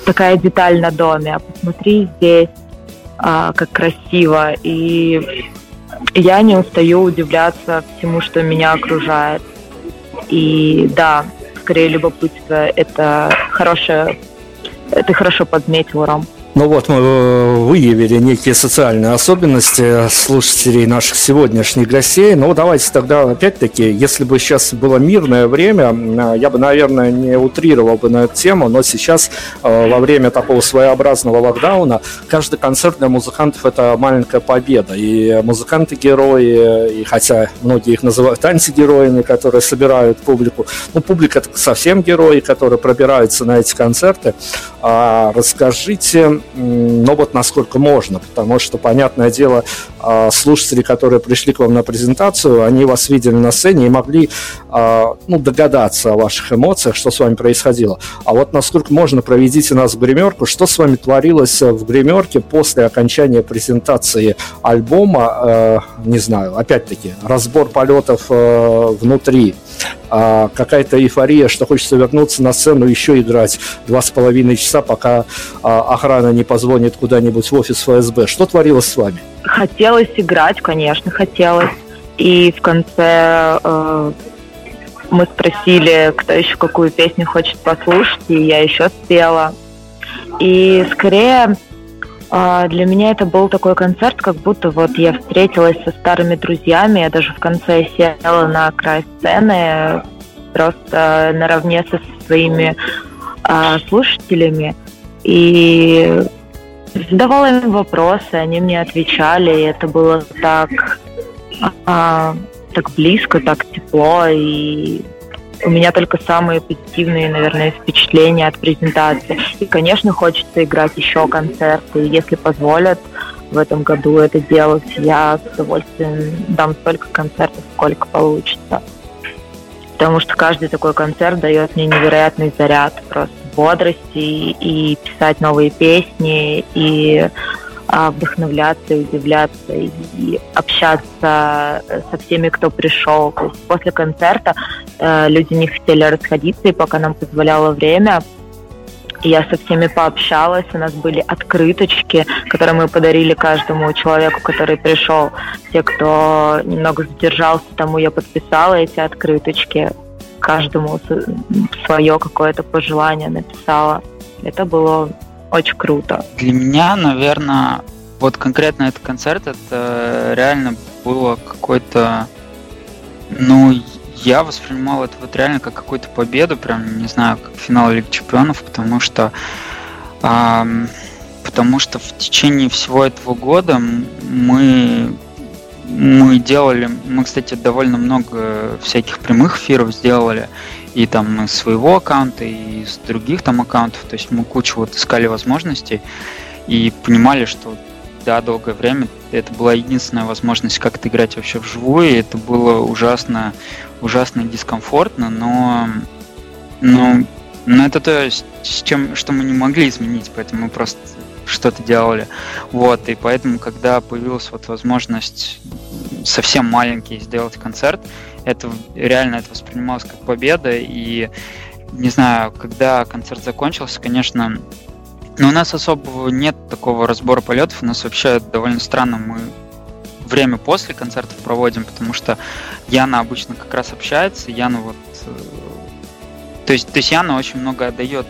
такая деталь на доме, а посмотри здесь, а, как красиво. И я не устаю удивляться всему, что меня окружает. И да, скорее любопытство это хорошее, ты хорошо подметил, Ром. Ну вот мы э, выявили некие социальные особенности слушателей наших сегодняшних гостей. Ну давайте тогда опять-таки, если бы сейчас было мирное время, э, я бы, наверное, не утрировал бы на эту тему, но сейчас э, во время такого своеобразного локдауна каждый концерт для музыкантов это маленькая победа. И музыканты-герои, и хотя многие их называют антигероями, которые собирают публику, ну публика это совсем герои, которые пробираются на эти концерты. А расскажите, но вот насколько можно, потому что, понятное дело, а, слушатели, которые пришли к вам на презентацию, они вас видели на сцене и могли а, ну, догадаться о ваших эмоциях, что с вами происходило. А вот насколько можно, проведите нас в гримерку, что с вами творилось в гримерке после окончания презентации альбома, э, не знаю, опять-таки, разбор полетов э, внутри, а, какая-то эйфория, что хочется вернуться на сцену еще играть два с половиной часа, пока а, охрана не позвонит куда-нибудь в офис ФСБ. Что творилось с вами? Хотелось играть, конечно, хотелось. И в конце э, мы спросили, кто еще какую песню хочет послушать, и я еще спела. И скорее для меня это был такой концерт, как будто вот я встретилась со старыми друзьями, я даже в конце села на край сцены, просто наравне со своими э, слушателями. И задавала им вопросы, они мне отвечали, и это было так, а, так близко, так тепло, и у меня только самые позитивные, наверное, впечатления от презентации. И, конечно, хочется играть еще концерты, если позволят в этом году это делать, я с удовольствием дам столько концертов, сколько получится. Потому что каждый такой концерт дает мне невероятный заряд просто бодрости и писать новые песни, и а, вдохновляться, и удивляться, и общаться со всеми, кто пришел. То есть после концерта люди не хотели расходиться, и пока нам позволяло время, я со всеми пообщалась, у нас были открыточки, которые мы подарили каждому человеку, который пришел. Те, кто немного задержался, тому я подписала эти открыточки каждому свое какое-то пожелание написала. Это было очень круто. Для меня, наверное, вот конкретно этот концерт, это реально было какой-то, ну, я воспринимал это вот реально как какую-то победу, прям, не знаю, как финал Лиги Чемпионов, потому что эм, потому что в течение всего этого года мы мы делали, мы, кстати, довольно много всяких прямых эфиров сделали, и там из своего аккаунта, и из других там аккаунтов, то есть мы кучу вот искали возможностей и понимали, что да, долгое время это была единственная возможность как-то играть вообще вживую, и это было ужасно, ужасно дискомфортно, но, но, но это то, с чем, что мы не могли изменить, поэтому мы просто что-то делали. Вот, и поэтому, когда появилась вот возможность совсем маленький сделать концерт, это реально это воспринималось как победа, и не знаю, когда концерт закончился, конечно, но у нас особо нет такого разбора полетов, у нас вообще довольно странно, мы время после концертов проводим, потому что Яна обычно как раз общается, Яна вот... Э, то есть, то есть Яна очень много отдает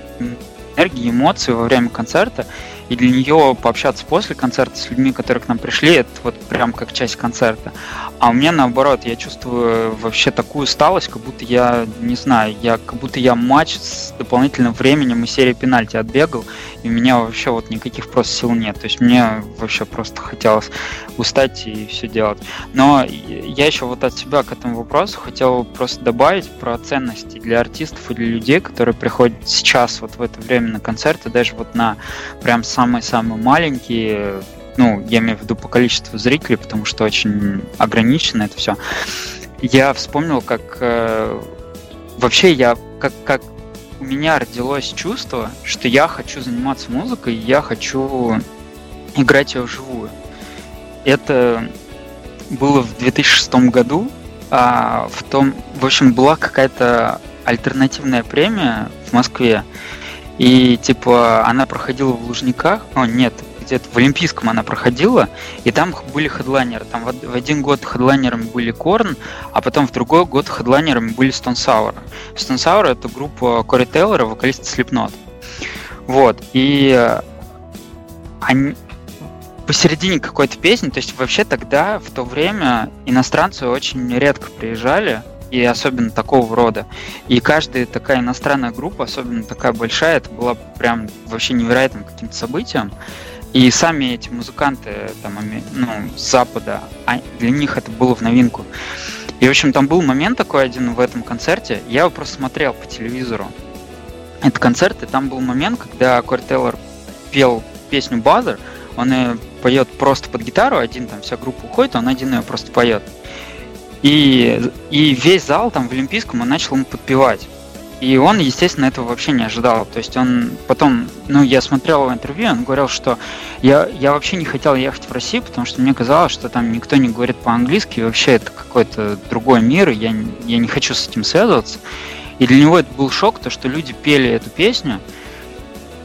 энергии, эмоций во время концерта, и для нее пообщаться после концерта с людьми, которые к нам пришли, это вот прям как часть концерта. А у меня наоборот, я чувствую вообще такую усталость, как будто я, не знаю, я как будто я матч с дополнительным временем и серии пенальти отбегал, и у меня вообще вот никаких просто сил нет. То есть мне вообще просто хотелось устать и все делать. Но я еще вот от себя к этому вопросу хотел просто добавить про ценности для артистов и для людей, которые приходят сейчас вот в это время на концерты, даже вот на прям сам самые-самые маленькие, ну, я имею в виду по количеству зрителей, потому что очень ограничено это все. Я вспомнил, как э, вообще я, как, как у меня родилось чувство, что я хочу заниматься музыкой, я хочу играть ее вживую. Это было в 2006 году, а в том, в общем, была какая-то альтернативная премия в Москве, и типа она проходила в Лужниках, о нет, где-то в Олимпийском она проходила, и там были хедлайнеры. Там в, один год хедлайнерами были Корн, а потом в другой год хедлайнерами были Stone Sour. Stone Sour это группа Кори Тейлора, вокалист Slipknot. Вот, и они посередине какой-то песни, то есть вообще тогда, в то время, иностранцы очень редко приезжали, и особенно такого рода. И каждая такая иностранная группа, особенно такая большая, это было прям вообще невероятным каким-то событием. И сами эти музыканты там, ну, с Запада, а для них это было в новинку. И, в общем, там был момент такой один в этом концерте, я его просто смотрел по телевизору. Это концерт, и там был момент, когда Кори Тейлор пел песню Bother, он ее поет просто под гитару, один там вся группа уходит, он один ее просто поет. И, и весь зал там в Олимпийском он начал ему подпевать. И он, естественно, этого вообще не ожидал. То есть он потом, ну, я смотрел его интервью, он говорил, что я, я вообще не хотел ехать в Россию, потому что мне казалось, что там никто не говорит по-английски, и вообще это какой-то другой мир, и я, я не хочу с этим связываться. И для него это был шок, то, что люди пели эту песню,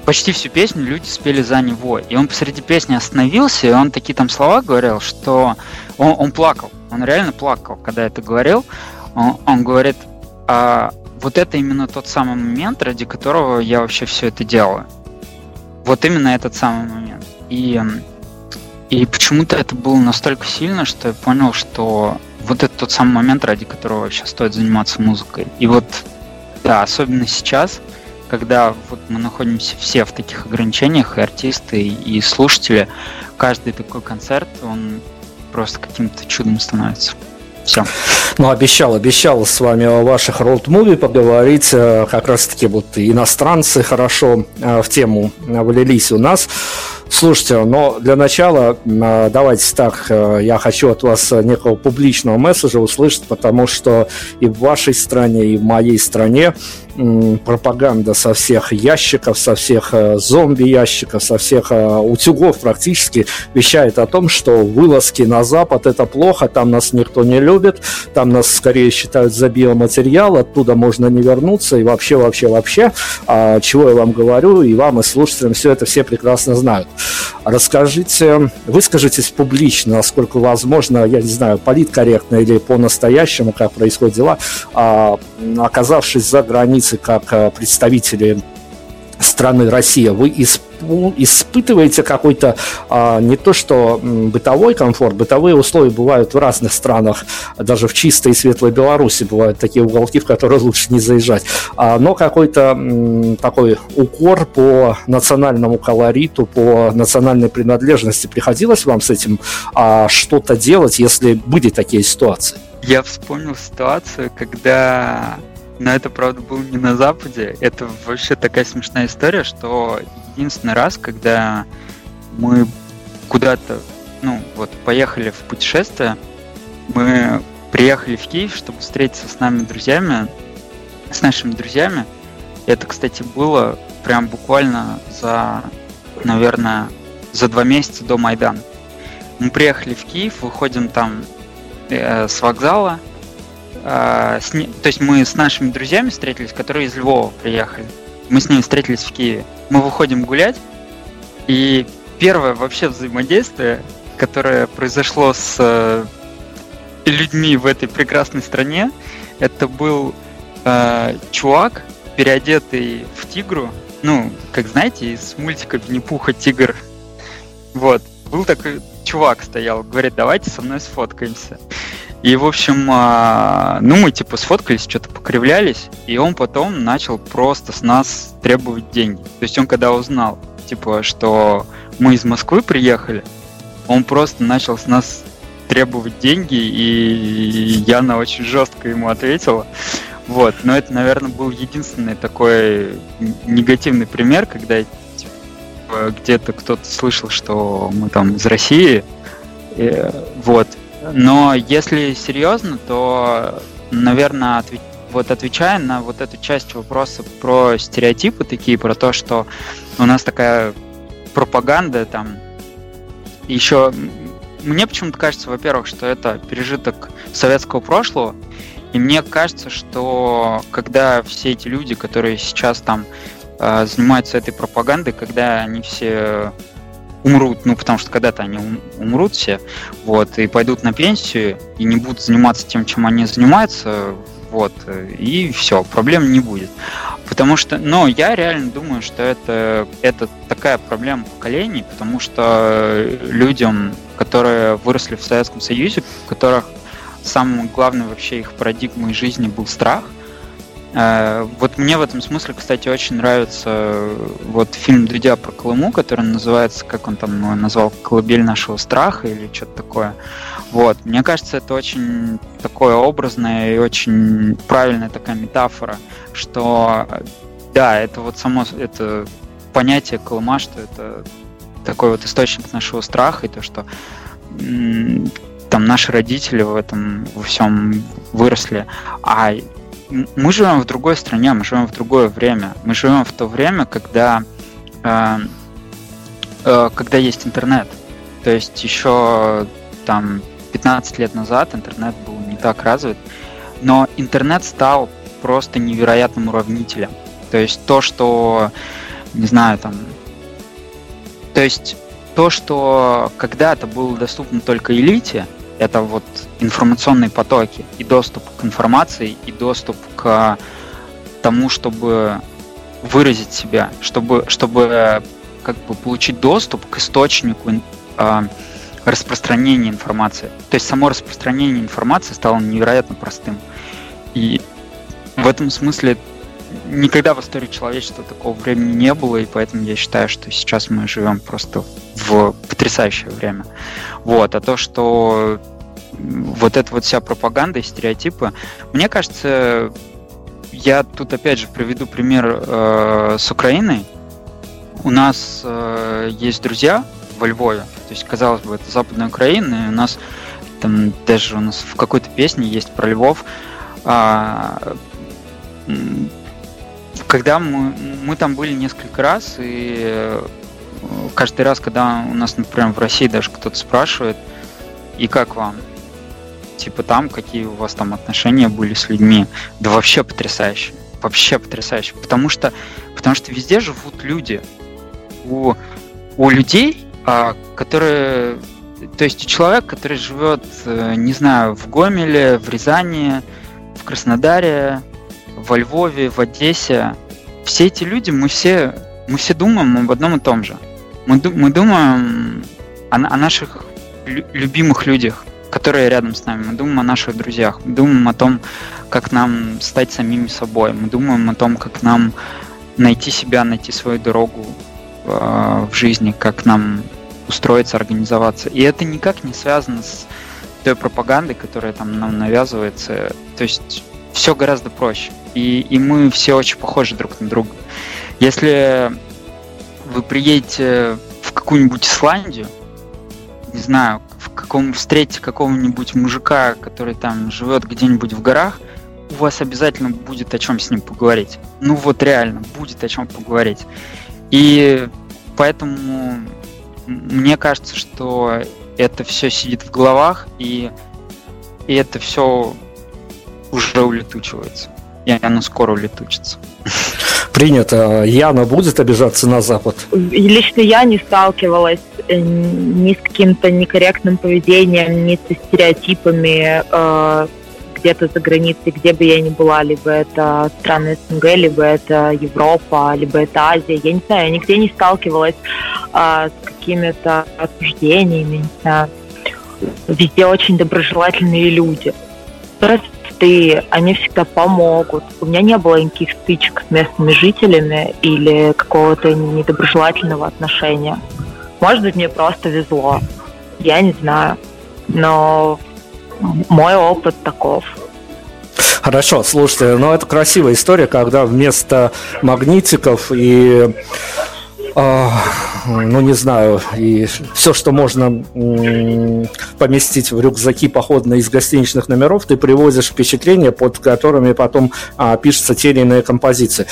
почти всю песню люди спели за него. И он посреди песни остановился, и он такие там слова говорил, что он, он плакал. Он реально плакал, когда это говорил. Он, он говорит, а, вот это именно тот самый момент, ради которого я вообще все это делаю. Вот именно этот самый момент. И, и почему-то это было настолько сильно, что я понял, что вот это тот самый момент, ради которого вообще стоит заниматься музыкой. И вот, да, особенно сейчас, когда вот мы находимся все в таких ограничениях, и артисты, и слушатели, каждый такой концерт, он просто каким-то чудом становится. Все. Ну, обещал, обещал с вами о ваших роуд-муви поговорить. Э, как раз-таки вот иностранцы хорошо э, в тему влились у нас. Слушайте, но для начала э, давайте так, я хочу от вас некого публичного месседжа услышать, потому что и в вашей стране, и в моей стране пропаганда со всех ящиков, со всех э, зомби-ящиков, со всех э, утюгов практически вещает о том, что вылазки на Запад это плохо, там нас никто не любит, там нас скорее считают за биоматериал, оттуда можно не вернуться и вообще, вообще, вообще. А, чего я вам говорю, и вам, и слушателям все это все прекрасно знают. Расскажите, выскажитесь публично, насколько возможно, я не знаю, политкорректно или по-настоящему, как происходят дела, а, оказавшись за границей границы как э, представители страны Россия, вы испытываете какой-то а, не то что бытовой комфорт, бытовые условия бывают в разных странах, даже в чистой и светлой Беларуси бывают такие уголки, в которые лучше не заезжать, а, но какой-то такой укор по национальному колориту, по национальной принадлежности приходилось вам с этим а, что-то делать, если были такие ситуации? Я вспомнил ситуацию, когда но это, правда, было не на Западе. Это вообще такая смешная история, что единственный раз, когда мы куда-то, ну, вот, поехали в путешествие, мы приехали в Киев, чтобы встретиться с нами друзьями, с нашими друзьями. Это, кстати, было прям буквально за, наверное, за два месяца до Майдана. Мы приехали в Киев, выходим там э, с вокзала, а, с, то есть мы с нашими друзьями встретились, которые из Львова приехали. Мы с ними встретились в Киеве. Мы выходим гулять, и первое вообще взаимодействие, которое произошло с э, людьми в этой прекрасной стране, это был э, чувак, переодетый в тигру, ну, как знаете, из мультика Винни-Пуха «Тигр». Вот. Был такой чувак стоял, говорит, давайте со мной сфоткаемся. И, в общем, а, ну, мы типа сфоткались, что-то покривлялись, и он потом начал просто с нас требовать деньги. То есть он когда узнал, типа, что мы из Москвы приехали, он просто начал с нас требовать деньги, и Яна очень жестко ему ответила. Вот, но это, наверное, был единственный такой негативный пример, когда типа, где-то кто-то слышал, что мы там из России, и, вот, но если серьезно, то, наверное, ответ... вот отвечая на вот эту часть вопроса про стереотипы такие, про то, что у нас такая пропаганда там еще мне почему-то кажется, во-первых, что это пережиток советского прошлого, и мне кажется, что когда все эти люди, которые сейчас там э, занимаются этой пропагандой, когда они все умрут, ну, потому что когда-то они умрут все, вот, и пойдут на пенсию, и не будут заниматься тем, чем они занимаются, вот, и все, проблем не будет. Потому что, ну, я реально думаю, что это, это такая проблема поколений, потому что людям, которые выросли в Советском Союзе, у которых самым главным вообще их парадигмой жизни был страх, вот мне в этом смысле, кстати, очень нравится вот фильм Дудя про Колыму, который называется, как он там назвал, «Колыбель нашего страха» или что-то такое. Вот. Мне кажется, это очень такое образное и очень правильная такая метафора, что да, это вот само это понятие Колыма, что это такой вот источник нашего страха, и то, что там наши родители в этом во всем выросли, а мы живем в другой стране, мы живем в другое время. Мы живем в то время, когда, э, э, когда есть интернет. То есть еще там 15 лет назад интернет был не так развит, но интернет стал просто невероятным уравнителем. То есть то, что, не знаю, там, то есть то, что когда-то было доступно только элите, это вот информационные потоки и доступ к информации, и доступ к тому, чтобы выразить себя, чтобы, чтобы как бы получить доступ к источнику э, распространения информации. То есть само распространение информации стало невероятно простым. И в этом смысле никогда в истории человечества такого времени не было, и поэтому я считаю, что сейчас мы живем просто в потрясающее время. Вот, а то, что вот эта вот вся пропаганда и стереотипы, мне кажется, я тут опять же приведу пример э, с Украиной. У нас э, есть друзья во Львове, то есть, казалось бы, это Западная Украина, и у нас там даже у нас в какой-то песне есть про Львов. А, когда мы, мы там были несколько раз, и каждый раз, когда у нас, например, в России даже кто-то спрашивает, и как вам? Типа там, какие у вас там отношения были с людьми? Да вообще потрясающе. Вообще потрясающе. Потому что, потому что везде живут люди. У, у людей, а, которые... То есть человек, который живет, э, не знаю, в Гомеле, в Рязани, в Краснодаре, во Львове, в Одессе, все эти люди, мы все, мы все думаем об одном и том же. Мы, мы думаем о, о наших любимых людях, которые рядом с нами. Мы думаем о наших друзьях. Мы думаем о том, как нам стать самими собой. Мы думаем о том, как нам найти себя, найти свою дорогу э, в жизни, как нам устроиться, организоваться. И это никак не связано с той пропагандой, которая там нам навязывается. То есть все гораздо проще. И, и мы все очень похожи друг на друга. Если вы приедете в какую-нибудь Исландию, не знаю, в каком встретите какого-нибудь мужика, который там живет где-нибудь в горах, у вас обязательно будет о чем с ним поговорить. Ну вот реально, будет о чем поговорить. И поэтому мне кажется, что это все сидит в головах, и, и это все уже улетучивается. И оно скоро улетучится. Принято. Яна будет обижаться на Запад? Лично я не сталкивалась э, ни с каким-то некорректным поведением, ни со стереотипами э, где-то за границей, где бы я ни была, либо это страны СНГ, либо это Европа, либо это Азия. Я не знаю, я нигде не сталкивалась э, с какими-то осуждениями, не знаю. Везде очень доброжелательные люди простые, они всегда помогут. У меня не было никаких стычек с местными жителями или какого-то недоброжелательного отношения. Может быть, мне просто везло. Я не знаю. Но мой опыт таков. Хорошо, слушайте, ну это красивая история, когда вместо магнитиков и ну не знаю, и все, что можно поместить в рюкзаки походные из гостиничных номеров, ты привозишь впечатления, под которыми потом а, пишутся те или иные композиции.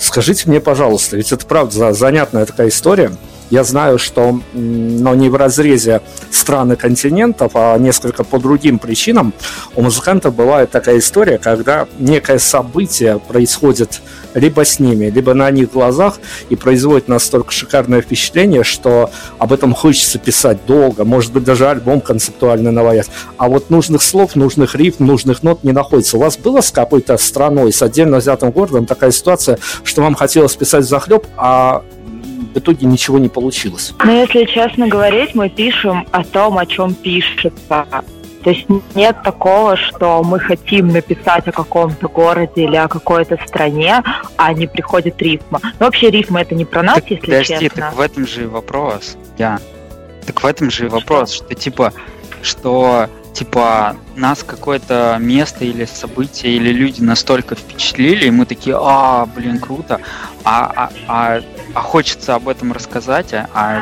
Скажите мне, пожалуйста, ведь это правда занятная такая история. Я знаю, что, но не в разрезе стран и континентов, а несколько по другим причинам, у музыкантов бывает такая история, когда некое событие происходит либо с ними, либо на них глазах и производит настолько шикарное впечатление, что об этом хочется писать долго, может быть, даже альбом концептуально наваять. А вот нужных слов, нужных рифм, нужных нот не находится. У вас было с какой-то страной, с отдельно взятым городом такая ситуация, что вам хотелось писать захлеб, а в итоге ничего не получилось? Ну, если честно говорить, мы пишем о том, о чем пишется. То есть нет такого, что мы хотим написать о каком-то городе или о какой-то стране, а не приходит рифма. Но вообще рифма это не про нас, так, если подожди, честно. так в этом же и вопрос. Я. Так в этом же и вопрос, что, что типа, что типа нас какое-то место или событие или люди настолько впечатлили, и мы такие, а, блин, круто, а, а, а, а хочется об этом рассказать, а, а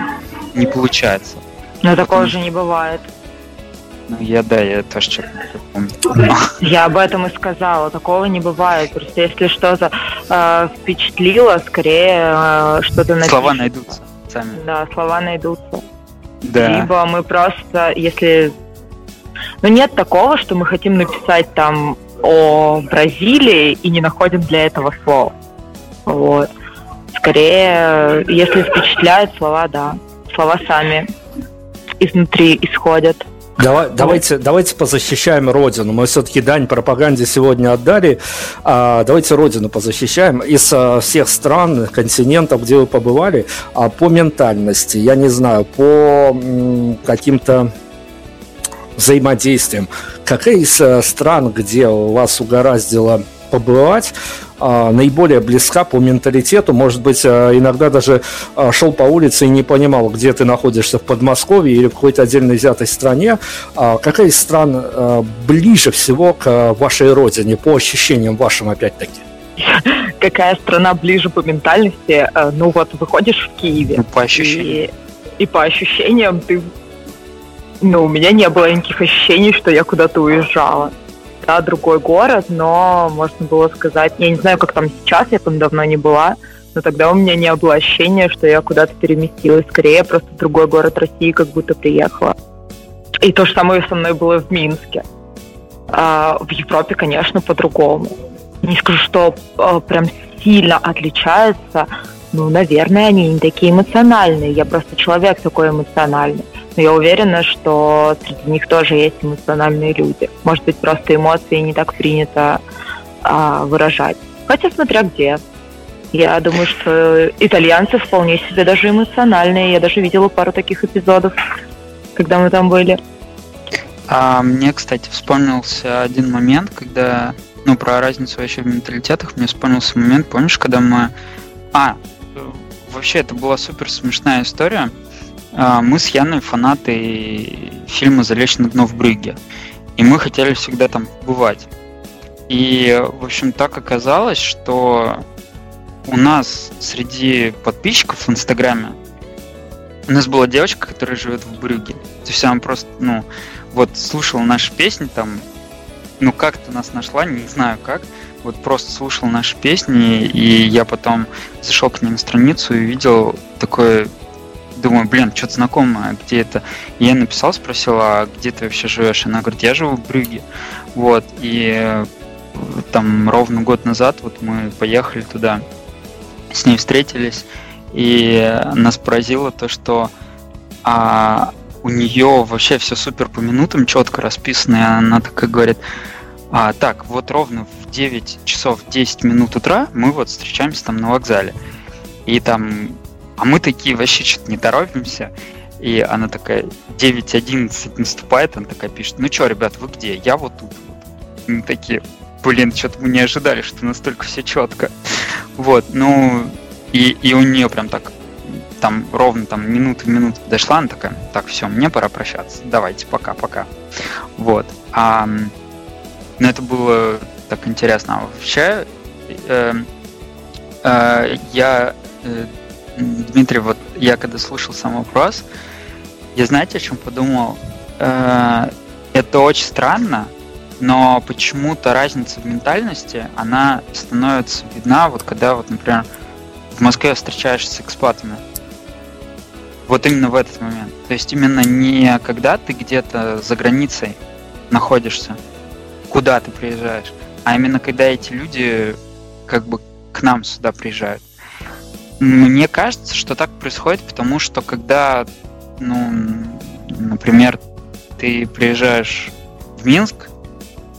не получается. Но Потому... такого же не бывает. Ну, я, да, я тоже что-то помню. Я об этом и сказала. Такого не бывает. Просто если что-то э, впечатлило, скорее э, что-то напишет. Слова найдутся сами. Да, слова найдутся. Да. Либо мы просто, если... Ну, нет такого, что мы хотим написать там о Бразилии и не находим для этого слов. Вот. Скорее, если впечатляют слова, да. Слова сами изнутри исходят. Давай, давайте, давайте позащищаем Родину. Мы все-таки дань пропаганде сегодня отдали. А, давайте Родину позащищаем. Из а, всех стран, континентов, где вы побывали, а, по ментальности, я не знаю, по каким-то взаимодействиям. Какая из а, стран, где вас угораздило побывать, а, наиболее близка по менталитету. Может быть, а, иногда даже а, шел по улице и не понимал, где ты находишься в Подмосковье или в какой-то отдельно взятой стране. Какая из стран ближе всего к вашей родине, по ощущениям вашим опять-таки? Какая страна ближе по ментальности? Ну вот, выходишь в Киеве. Ну, по ощущениям. И, и по ощущениям ты... Ну, у меня не было никаких ощущений, что я куда-то уезжала да, другой город, но можно было сказать, я не знаю, как там сейчас, я там давно не была, но тогда у меня не было ощущения, что я куда-то переместилась. Скорее, просто в другой город России как будто приехала. И то же самое со мной было в Минске. А в Европе, конечно, по-другому. Не скажу, что а, прям сильно отличается. Ну, наверное, они не такие эмоциональные. Я просто человек такой эмоциональный. Но я уверена, что среди них тоже есть эмоциональные люди. Может быть, просто эмоции не так принято а, выражать. Хотя смотря где. Я думаю, что итальянцы вполне себе даже эмоциональные. Я даже видела пару таких эпизодов, когда мы там были. А мне, кстати, вспомнился один момент, когда, ну, про разницу вообще в менталитетах, мне вспомнился момент, помнишь, когда мы... А, вообще, это была супер смешная история. А, мы с Яной фанаты фильма «Залечь на дно в Брюге». И мы хотели всегда там бывать. И, в общем, так оказалось, что у нас среди подписчиков в Инстаграме у нас была девочка, которая живет в Брюге. То есть она просто, ну, вот слушала наши песни там, ну как-то нас нашла, не знаю как, вот просто слушал наши песни, и я потом зашел к ней на страницу и видел такое думаю, блин, что-то знакомое, где это? И я написал, спросил, а где ты вообще живешь? Она говорит, я живу в Брюге. Вот, и э, там ровно год назад вот мы поехали туда, с ней встретились, и нас поразило то, что а, у нее вообще все супер по минутам четко расписано, и она такая говорит, а, так, вот ровно в 9 часов 10 минут утра мы вот встречаемся там на вокзале. И там а мы такие вообще что-то не торопимся. И она такая, 9.11 наступает, она такая пишет, ну что, ребят, вы где? Я вот тут. Вот. мы такие, блин, что-то мы не ожидали, что настолько все четко. Вот, ну, и, и у нее прям так, там ровно там минуты минуты дошла, она такая, так, все, мне пора прощаться, давайте, пока-пока. Вот. А, ну, это было так интересно. А вообще, э, э, я э, Дмитрий, вот я когда слушал сам вопрос, я знаете, о чем подумал? Э, это очень странно, но почему-то разница в ментальности, она становится видна, вот когда, вот, например, в Москве встречаешься с экспатами. Вот именно в этот момент. То есть именно не когда ты где-то за границей находишься, куда ты приезжаешь, а именно когда эти люди как бы к нам сюда приезжают. Мне кажется, что так происходит, потому что когда, ну, например, ты приезжаешь в Минск,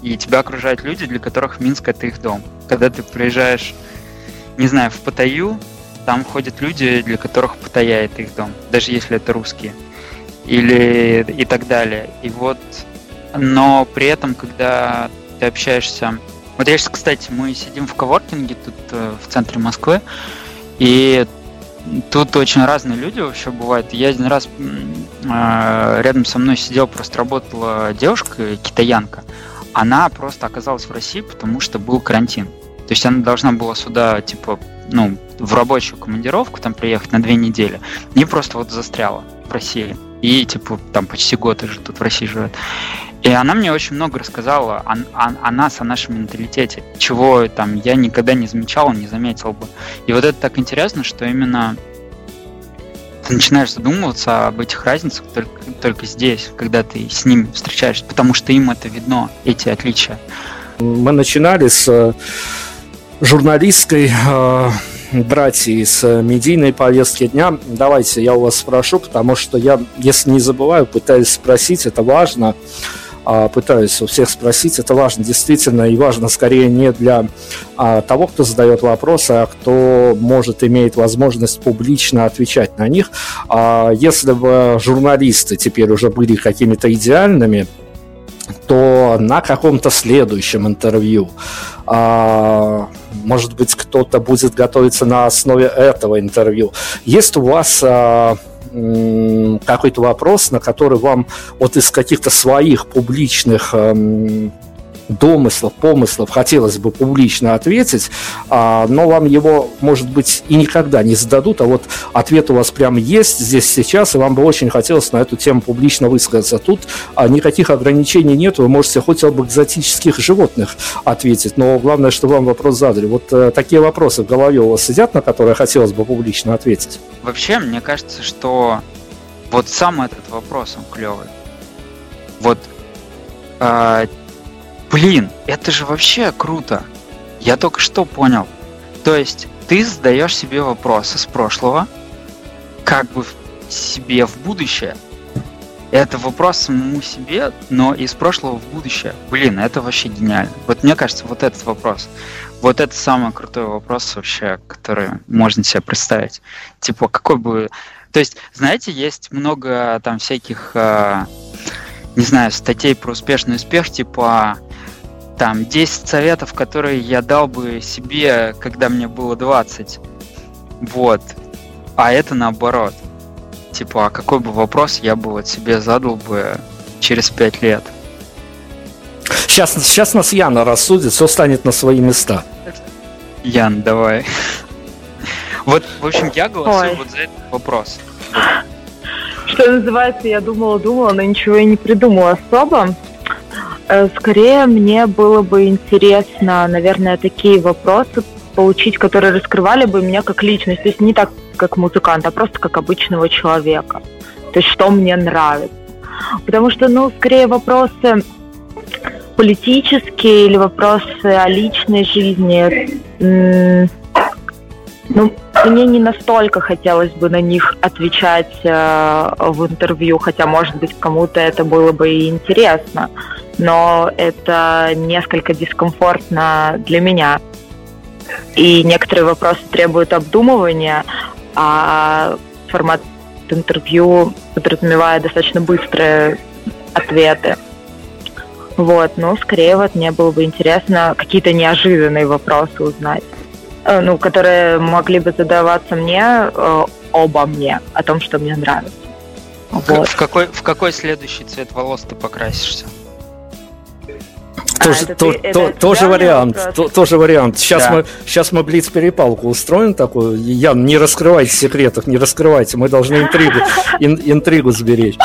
и тебя окружают люди, для которых Минск это их дом. Когда ты приезжаешь, не знаю, в Паттайю, там ходят люди, для которых Паттайя это их дом, даже если это русские. Или и так далее. И вот, но при этом, когда ты общаешься... Вот я сейчас, кстати, мы сидим в коворкинге тут э, в центре Москвы, и тут очень разные люди вообще бывают. Я один раз э, рядом со мной сидел, просто работала девушка, китаянка. Она просто оказалась в России, потому что был карантин. То есть она должна была сюда, типа, ну, в рабочую командировку там приехать на две недели, и просто вот застряла в России. И, типа, там почти год уже тут в России живет. И она мне очень много рассказала о, о, о нас, о нашем менталитете, чего там я никогда не замечал, не заметил бы. И вот это так интересно, что именно ты начинаешь задумываться об этих разницах только, только здесь, когда ты с ними встречаешься, потому что им это видно, эти отличия. Мы начинали с э, журналистской э, братья из медийной повестки дня. Давайте я у вас спрошу, потому что я, если не забываю, пытаюсь спросить, это важно, пытаюсь у всех спросить, это важно действительно, и важно скорее не для а, того, кто задает вопросы, а кто может, иметь возможность публично отвечать на них. А, если бы журналисты теперь уже были какими-то идеальными, то на каком-то следующем интервью, а, может быть, кто-то будет готовиться на основе этого интервью. Есть у вас а, какой-то вопрос, на который вам вот из каких-то своих публичных домыслов, помыслов хотелось бы публично ответить, а, но вам его, может быть, и никогда не зададут, а вот ответ у вас прям есть здесь сейчас, и вам бы очень хотелось на эту тему публично высказаться. Тут а, никаких ограничений нет, вы можете хоть об экзотических животных ответить, но главное, что вам вопрос задали. Вот э, такие вопросы в голове у вас сидят, на которые хотелось бы публично ответить? Вообще, мне кажется, что вот сам этот вопрос, он клевый. Вот э, Блин, это же вообще круто. Я только что понял. То есть ты задаешь себе вопросы с прошлого, как бы себе в будущее. Это вопрос самому себе, но из прошлого в будущее. Блин, это вообще гениально. Вот мне кажется, вот этот вопрос. Вот это самый крутой вопрос вообще, который можно себе представить. Типа, какой бы... То есть, знаете, есть много там всяких, э, не знаю, статей про успешный успех, типа там 10 советов, которые я дал бы себе, когда мне было 20. Вот. А это наоборот. Типа, а какой бы вопрос я бы вот себе задал бы через 5 лет? Сейчас, сейчас нас Яна рассудит, все станет на свои места. Ян, давай. Вот, в общем, я голосую Ой. вот за этот вопрос. Что называется, я думала-думала, но ничего и не придумала особо. Э, скорее, мне было бы интересно, наверное, такие вопросы получить, которые раскрывали бы меня как личность. То есть не так, как музыканта, а просто как обычного человека. То есть что мне нравится. Потому что, ну, скорее вопросы политические или вопросы о личной жизни, ну, мне не настолько хотелось бы на них отвечать э, в интервью, хотя, может быть, кому-то это было бы и интересно но это несколько дискомфортно для меня. И некоторые вопросы требуют обдумывания, а формат интервью подразумевает достаточно быстрые ответы. Вот, но скорее вот мне было бы интересно какие-то неожиданные вопросы узнать, ну, которые могли бы задаваться мне э, обо мне, о том, что мне нравится. Вот. В какой, в какой следующий цвет волос ты покрасишься? Тоже, а, то, ты, то, тоже вариант, то, тоже вариант. Сейчас да. мы сейчас мы блиц перепалку устроим такую. Ян, не раскрывайте секретов, не раскрывайте. Мы должны интригу ин, интригу сберечь.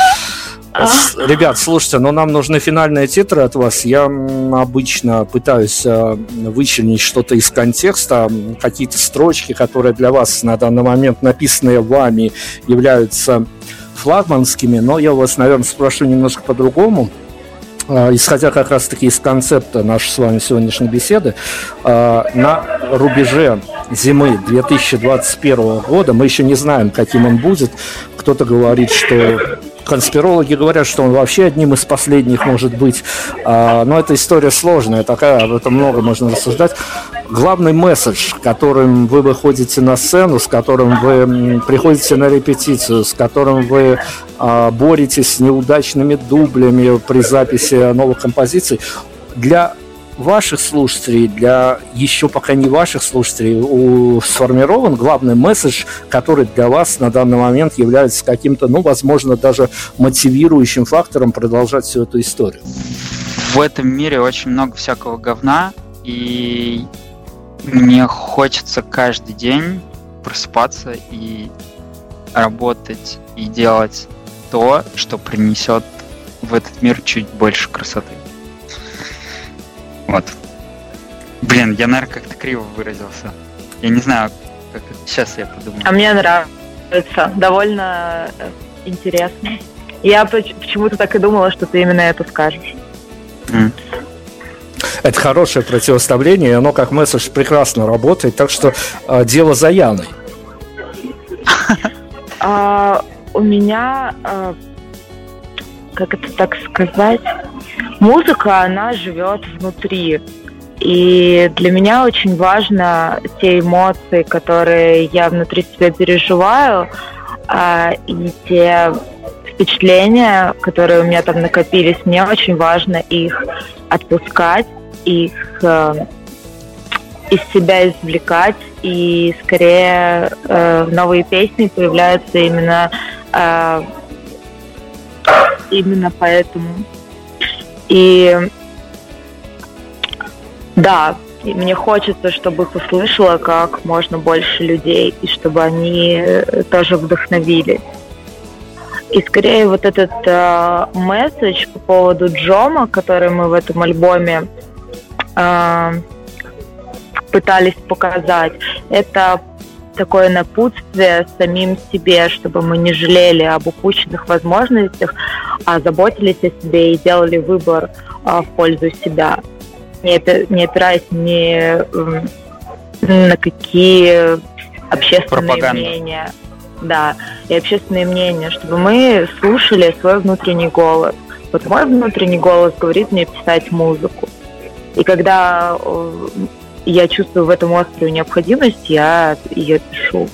А? Ребят, слушайте, но нам нужны финальные титры от вас. Я обычно пытаюсь э, вычленить что-то из контекста, какие-то строчки, которые для вас на данный момент написанные вами являются флагманскими, но я вас, наверное, спрошу немножко по-другому. А, исходя как раз-таки из концепта нашей с вами сегодняшней беседы, а, на рубеже зимы 2021 года, мы еще не знаем, каким он будет, кто-то говорит, что конспирологи говорят, что он вообще одним из последних может быть. А, но эта история сложная, такая, об этом много можно рассуждать. Главный месседж, которым вы выходите на сцену, с которым вы приходите на репетицию, с которым вы а, боретесь с неудачными дублями при записи новых композиций, для ваших слушателей, для еще пока не ваших слушателей, у, сформирован главный месседж, который для вас на данный момент является каким-то, ну, возможно, даже мотивирующим фактором продолжать всю эту историю? В этом мире очень много всякого говна, и мне хочется каждый день просыпаться и работать и делать то, что принесет в этот мир чуть больше красоты. Вот. Блин, я, наверное, как-то криво выразился. Я не знаю, как сейчас я подумаю. А мне нравится. Довольно э, интересно. Я почему-то так и думала, что ты именно это скажешь. Mm. Это хорошее противоставление, и оно как месседж прекрасно работает, так что э, дело за Яной. А, у меня, а, как это так сказать, музыка, она живет внутри. И для меня очень важно те эмоции, которые я внутри себя переживаю, а, и те впечатления, которые у меня там накопились, мне очень важно их отпускать, их э, из себя извлекать, и скорее э, новые песни появляются именно э, именно поэтому. И да, и мне хочется, чтобы их услышало как можно больше людей, и чтобы они э, тоже вдохновили. И скорее вот этот э, месседж по поводу Джома, который мы в этом альбоме э, пытались показать, это такое напутствие самим себе, чтобы мы не жалели об упущенных возможностях, а заботились о себе и делали выбор а, в пользу себя, не, не опираясь ни на какие общественные Пропаганда. мнения. Да, и общественные мнения, чтобы мы слушали свой внутренний голос. Вот мой внутренний голос говорит мне писать музыку. И когда я чувствую в этом острую необходимость, я ее пишу.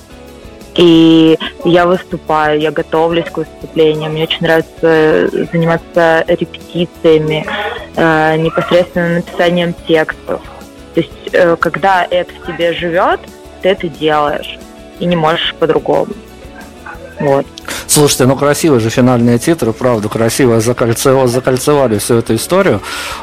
И я выступаю, я готовлюсь к выступлениям. Мне очень нравится заниматься репетициями, э, непосредственно написанием текстов. То есть, э, когда это в тебе живет, ты это делаешь и не можешь по-другому. Вот. Слушайте, ну красивые же финальные титры, правда, красиво закольцевали, закольцевали всю эту историю.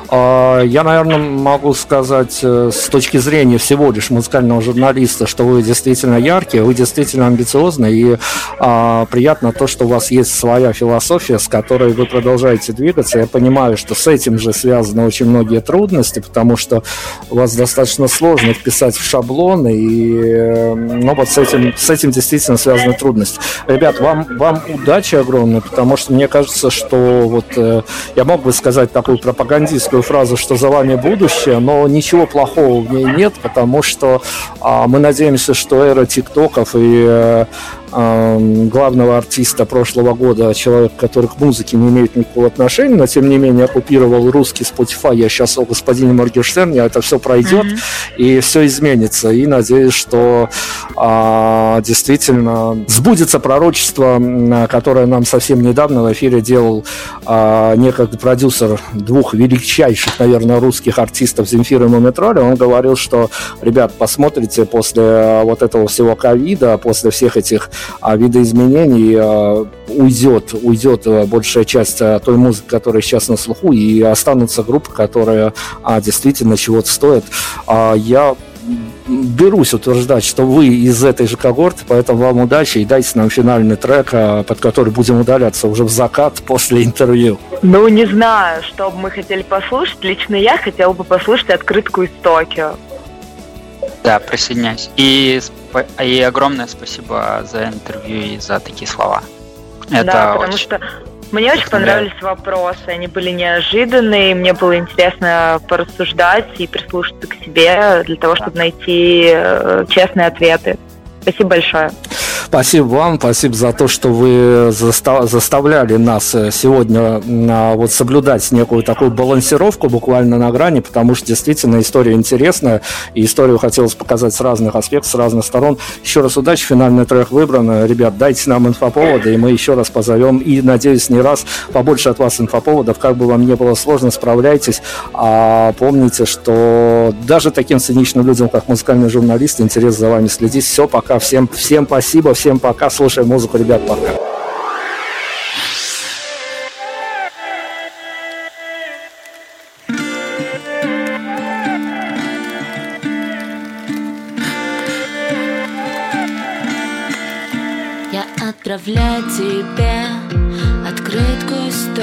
А, я, наверное, могу сказать э, с точки зрения всего лишь музыкального журналиста, что вы действительно яркие, вы действительно амбициозны, и а, приятно то, что у вас есть своя философия, с которой вы продолжаете двигаться. Я понимаю, что с этим же связаны очень многие трудности, потому что у вас достаточно сложно вписать в шаблоны, и э, ну, вот с этим, с этим действительно связаны трудности. Ребят, вам, вам вам удачи огромной, потому что мне кажется, что вот э, я мог бы сказать такую пропагандистскую фразу, что за вами будущее, но ничего плохого в ней нет, потому что э, мы надеемся, что эра тиктоков и э, главного артиста прошлого года, человек, который к музыке не имеет никакого отношения, но тем не менее оккупировал русский Spotify. Я сейчас о господине Моргенштерне, это все пройдет mm-hmm. и все изменится. И надеюсь, что а, действительно сбудется пророчество, которое нам совсем недавно в эфире делал а, некогда продюсер двух величайших, наверное, русских артистов Земфира и Мумитроля. Он говорил, что, ребят, посмотрите после вот этого всего ковида, после всех этих а видоизменений а, уйдет, уйдет а, большая часть а, той музыки, которая сейчас на слуху, и останутся группы, которые действительно чего-то стоят. Я берусь утверждать, что вы из этой же когорты, поэтому вам удачи и дайте нам финальный трек, а, под который будем удаляться уже в закат после интервью. Ну, не знаю, что бы мы хотели послушать. Лично я хотела бы послушать открытку из Токио. Да, присоединяюсь. И, и огромное спасибо за интервью и за такие слова. Это да, потому очень... что мне очень понравились вопросы, они были неожиданные, мне было интересно порассуждать и прислушаться к себе для того, чтобы найти э, честные ответы. Спасибо большое. Спасибо вам, спасибо за то, что вы заставляли нас э, сегодня а, вот соблюдать некую такую балансировку буквально на грани, потому что действительно история интересная, и историю хотелось показать с разных аспектов, с разных сторон. Еще раз удачи, финальный трек выбран. Ребят, дайте нам инфоповоды, и мы еще раз позовем, и, надеюсь, не раз побольше от вас инфоповодов, как бы вам не было сложно, справляйтесь, а помните, что даже таким циничным людям, как музыкальный журналист, интерес за вами следить. Все, пока, всем, всем спасибо, Всем пока. Слушаем музыку, ребят, пока. Я отправляю тебе открытку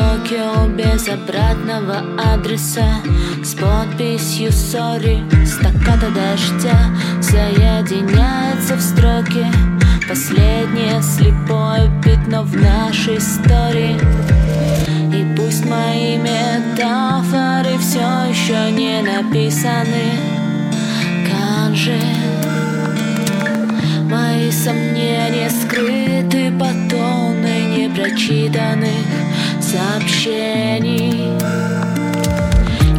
Токио без обратного адреса. С подписью «Сори» стаката дождя Соединяется в строке. Последнее слепое пятно в нашей истории. И пусть мои метафоры все еще не написаны. Канжи Мои сомнения скрыты по тоны непрочитанных сообщений.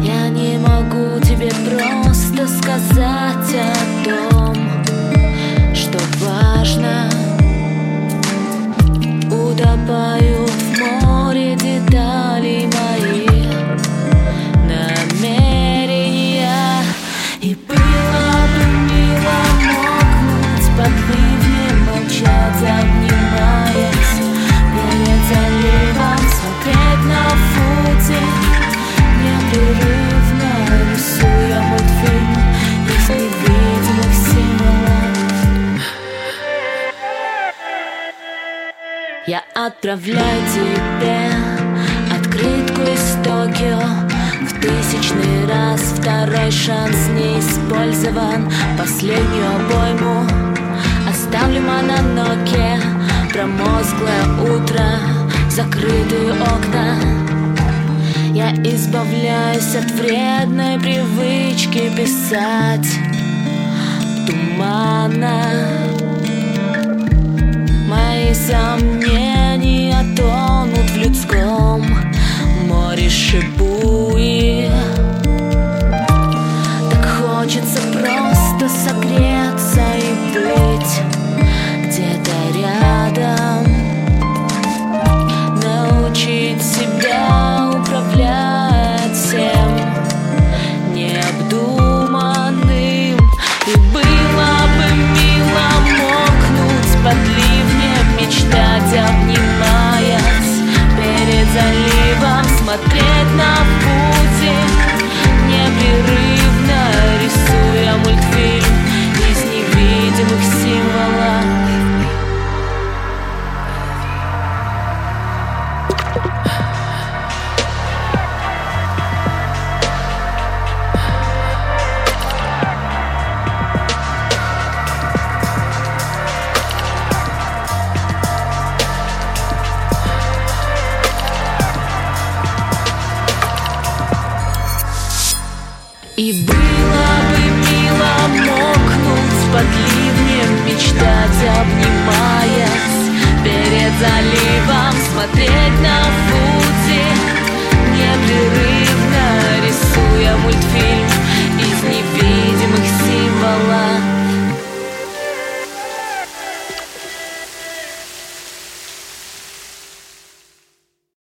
Я не могу тебе просто сказать о том, что важно. Утопают отправляю тебе открытку из Токио. В тысячный раз второй шанс не использован. Последнюю обойму оставлю мононоке. Промозглое утро, закрытые окна. Я избавляюсь от вредной привычки писать туманно Мои сомнения тонут в людском море шибуи. Так хочется просто согреться и быть где-то рядом. Научить себя управлять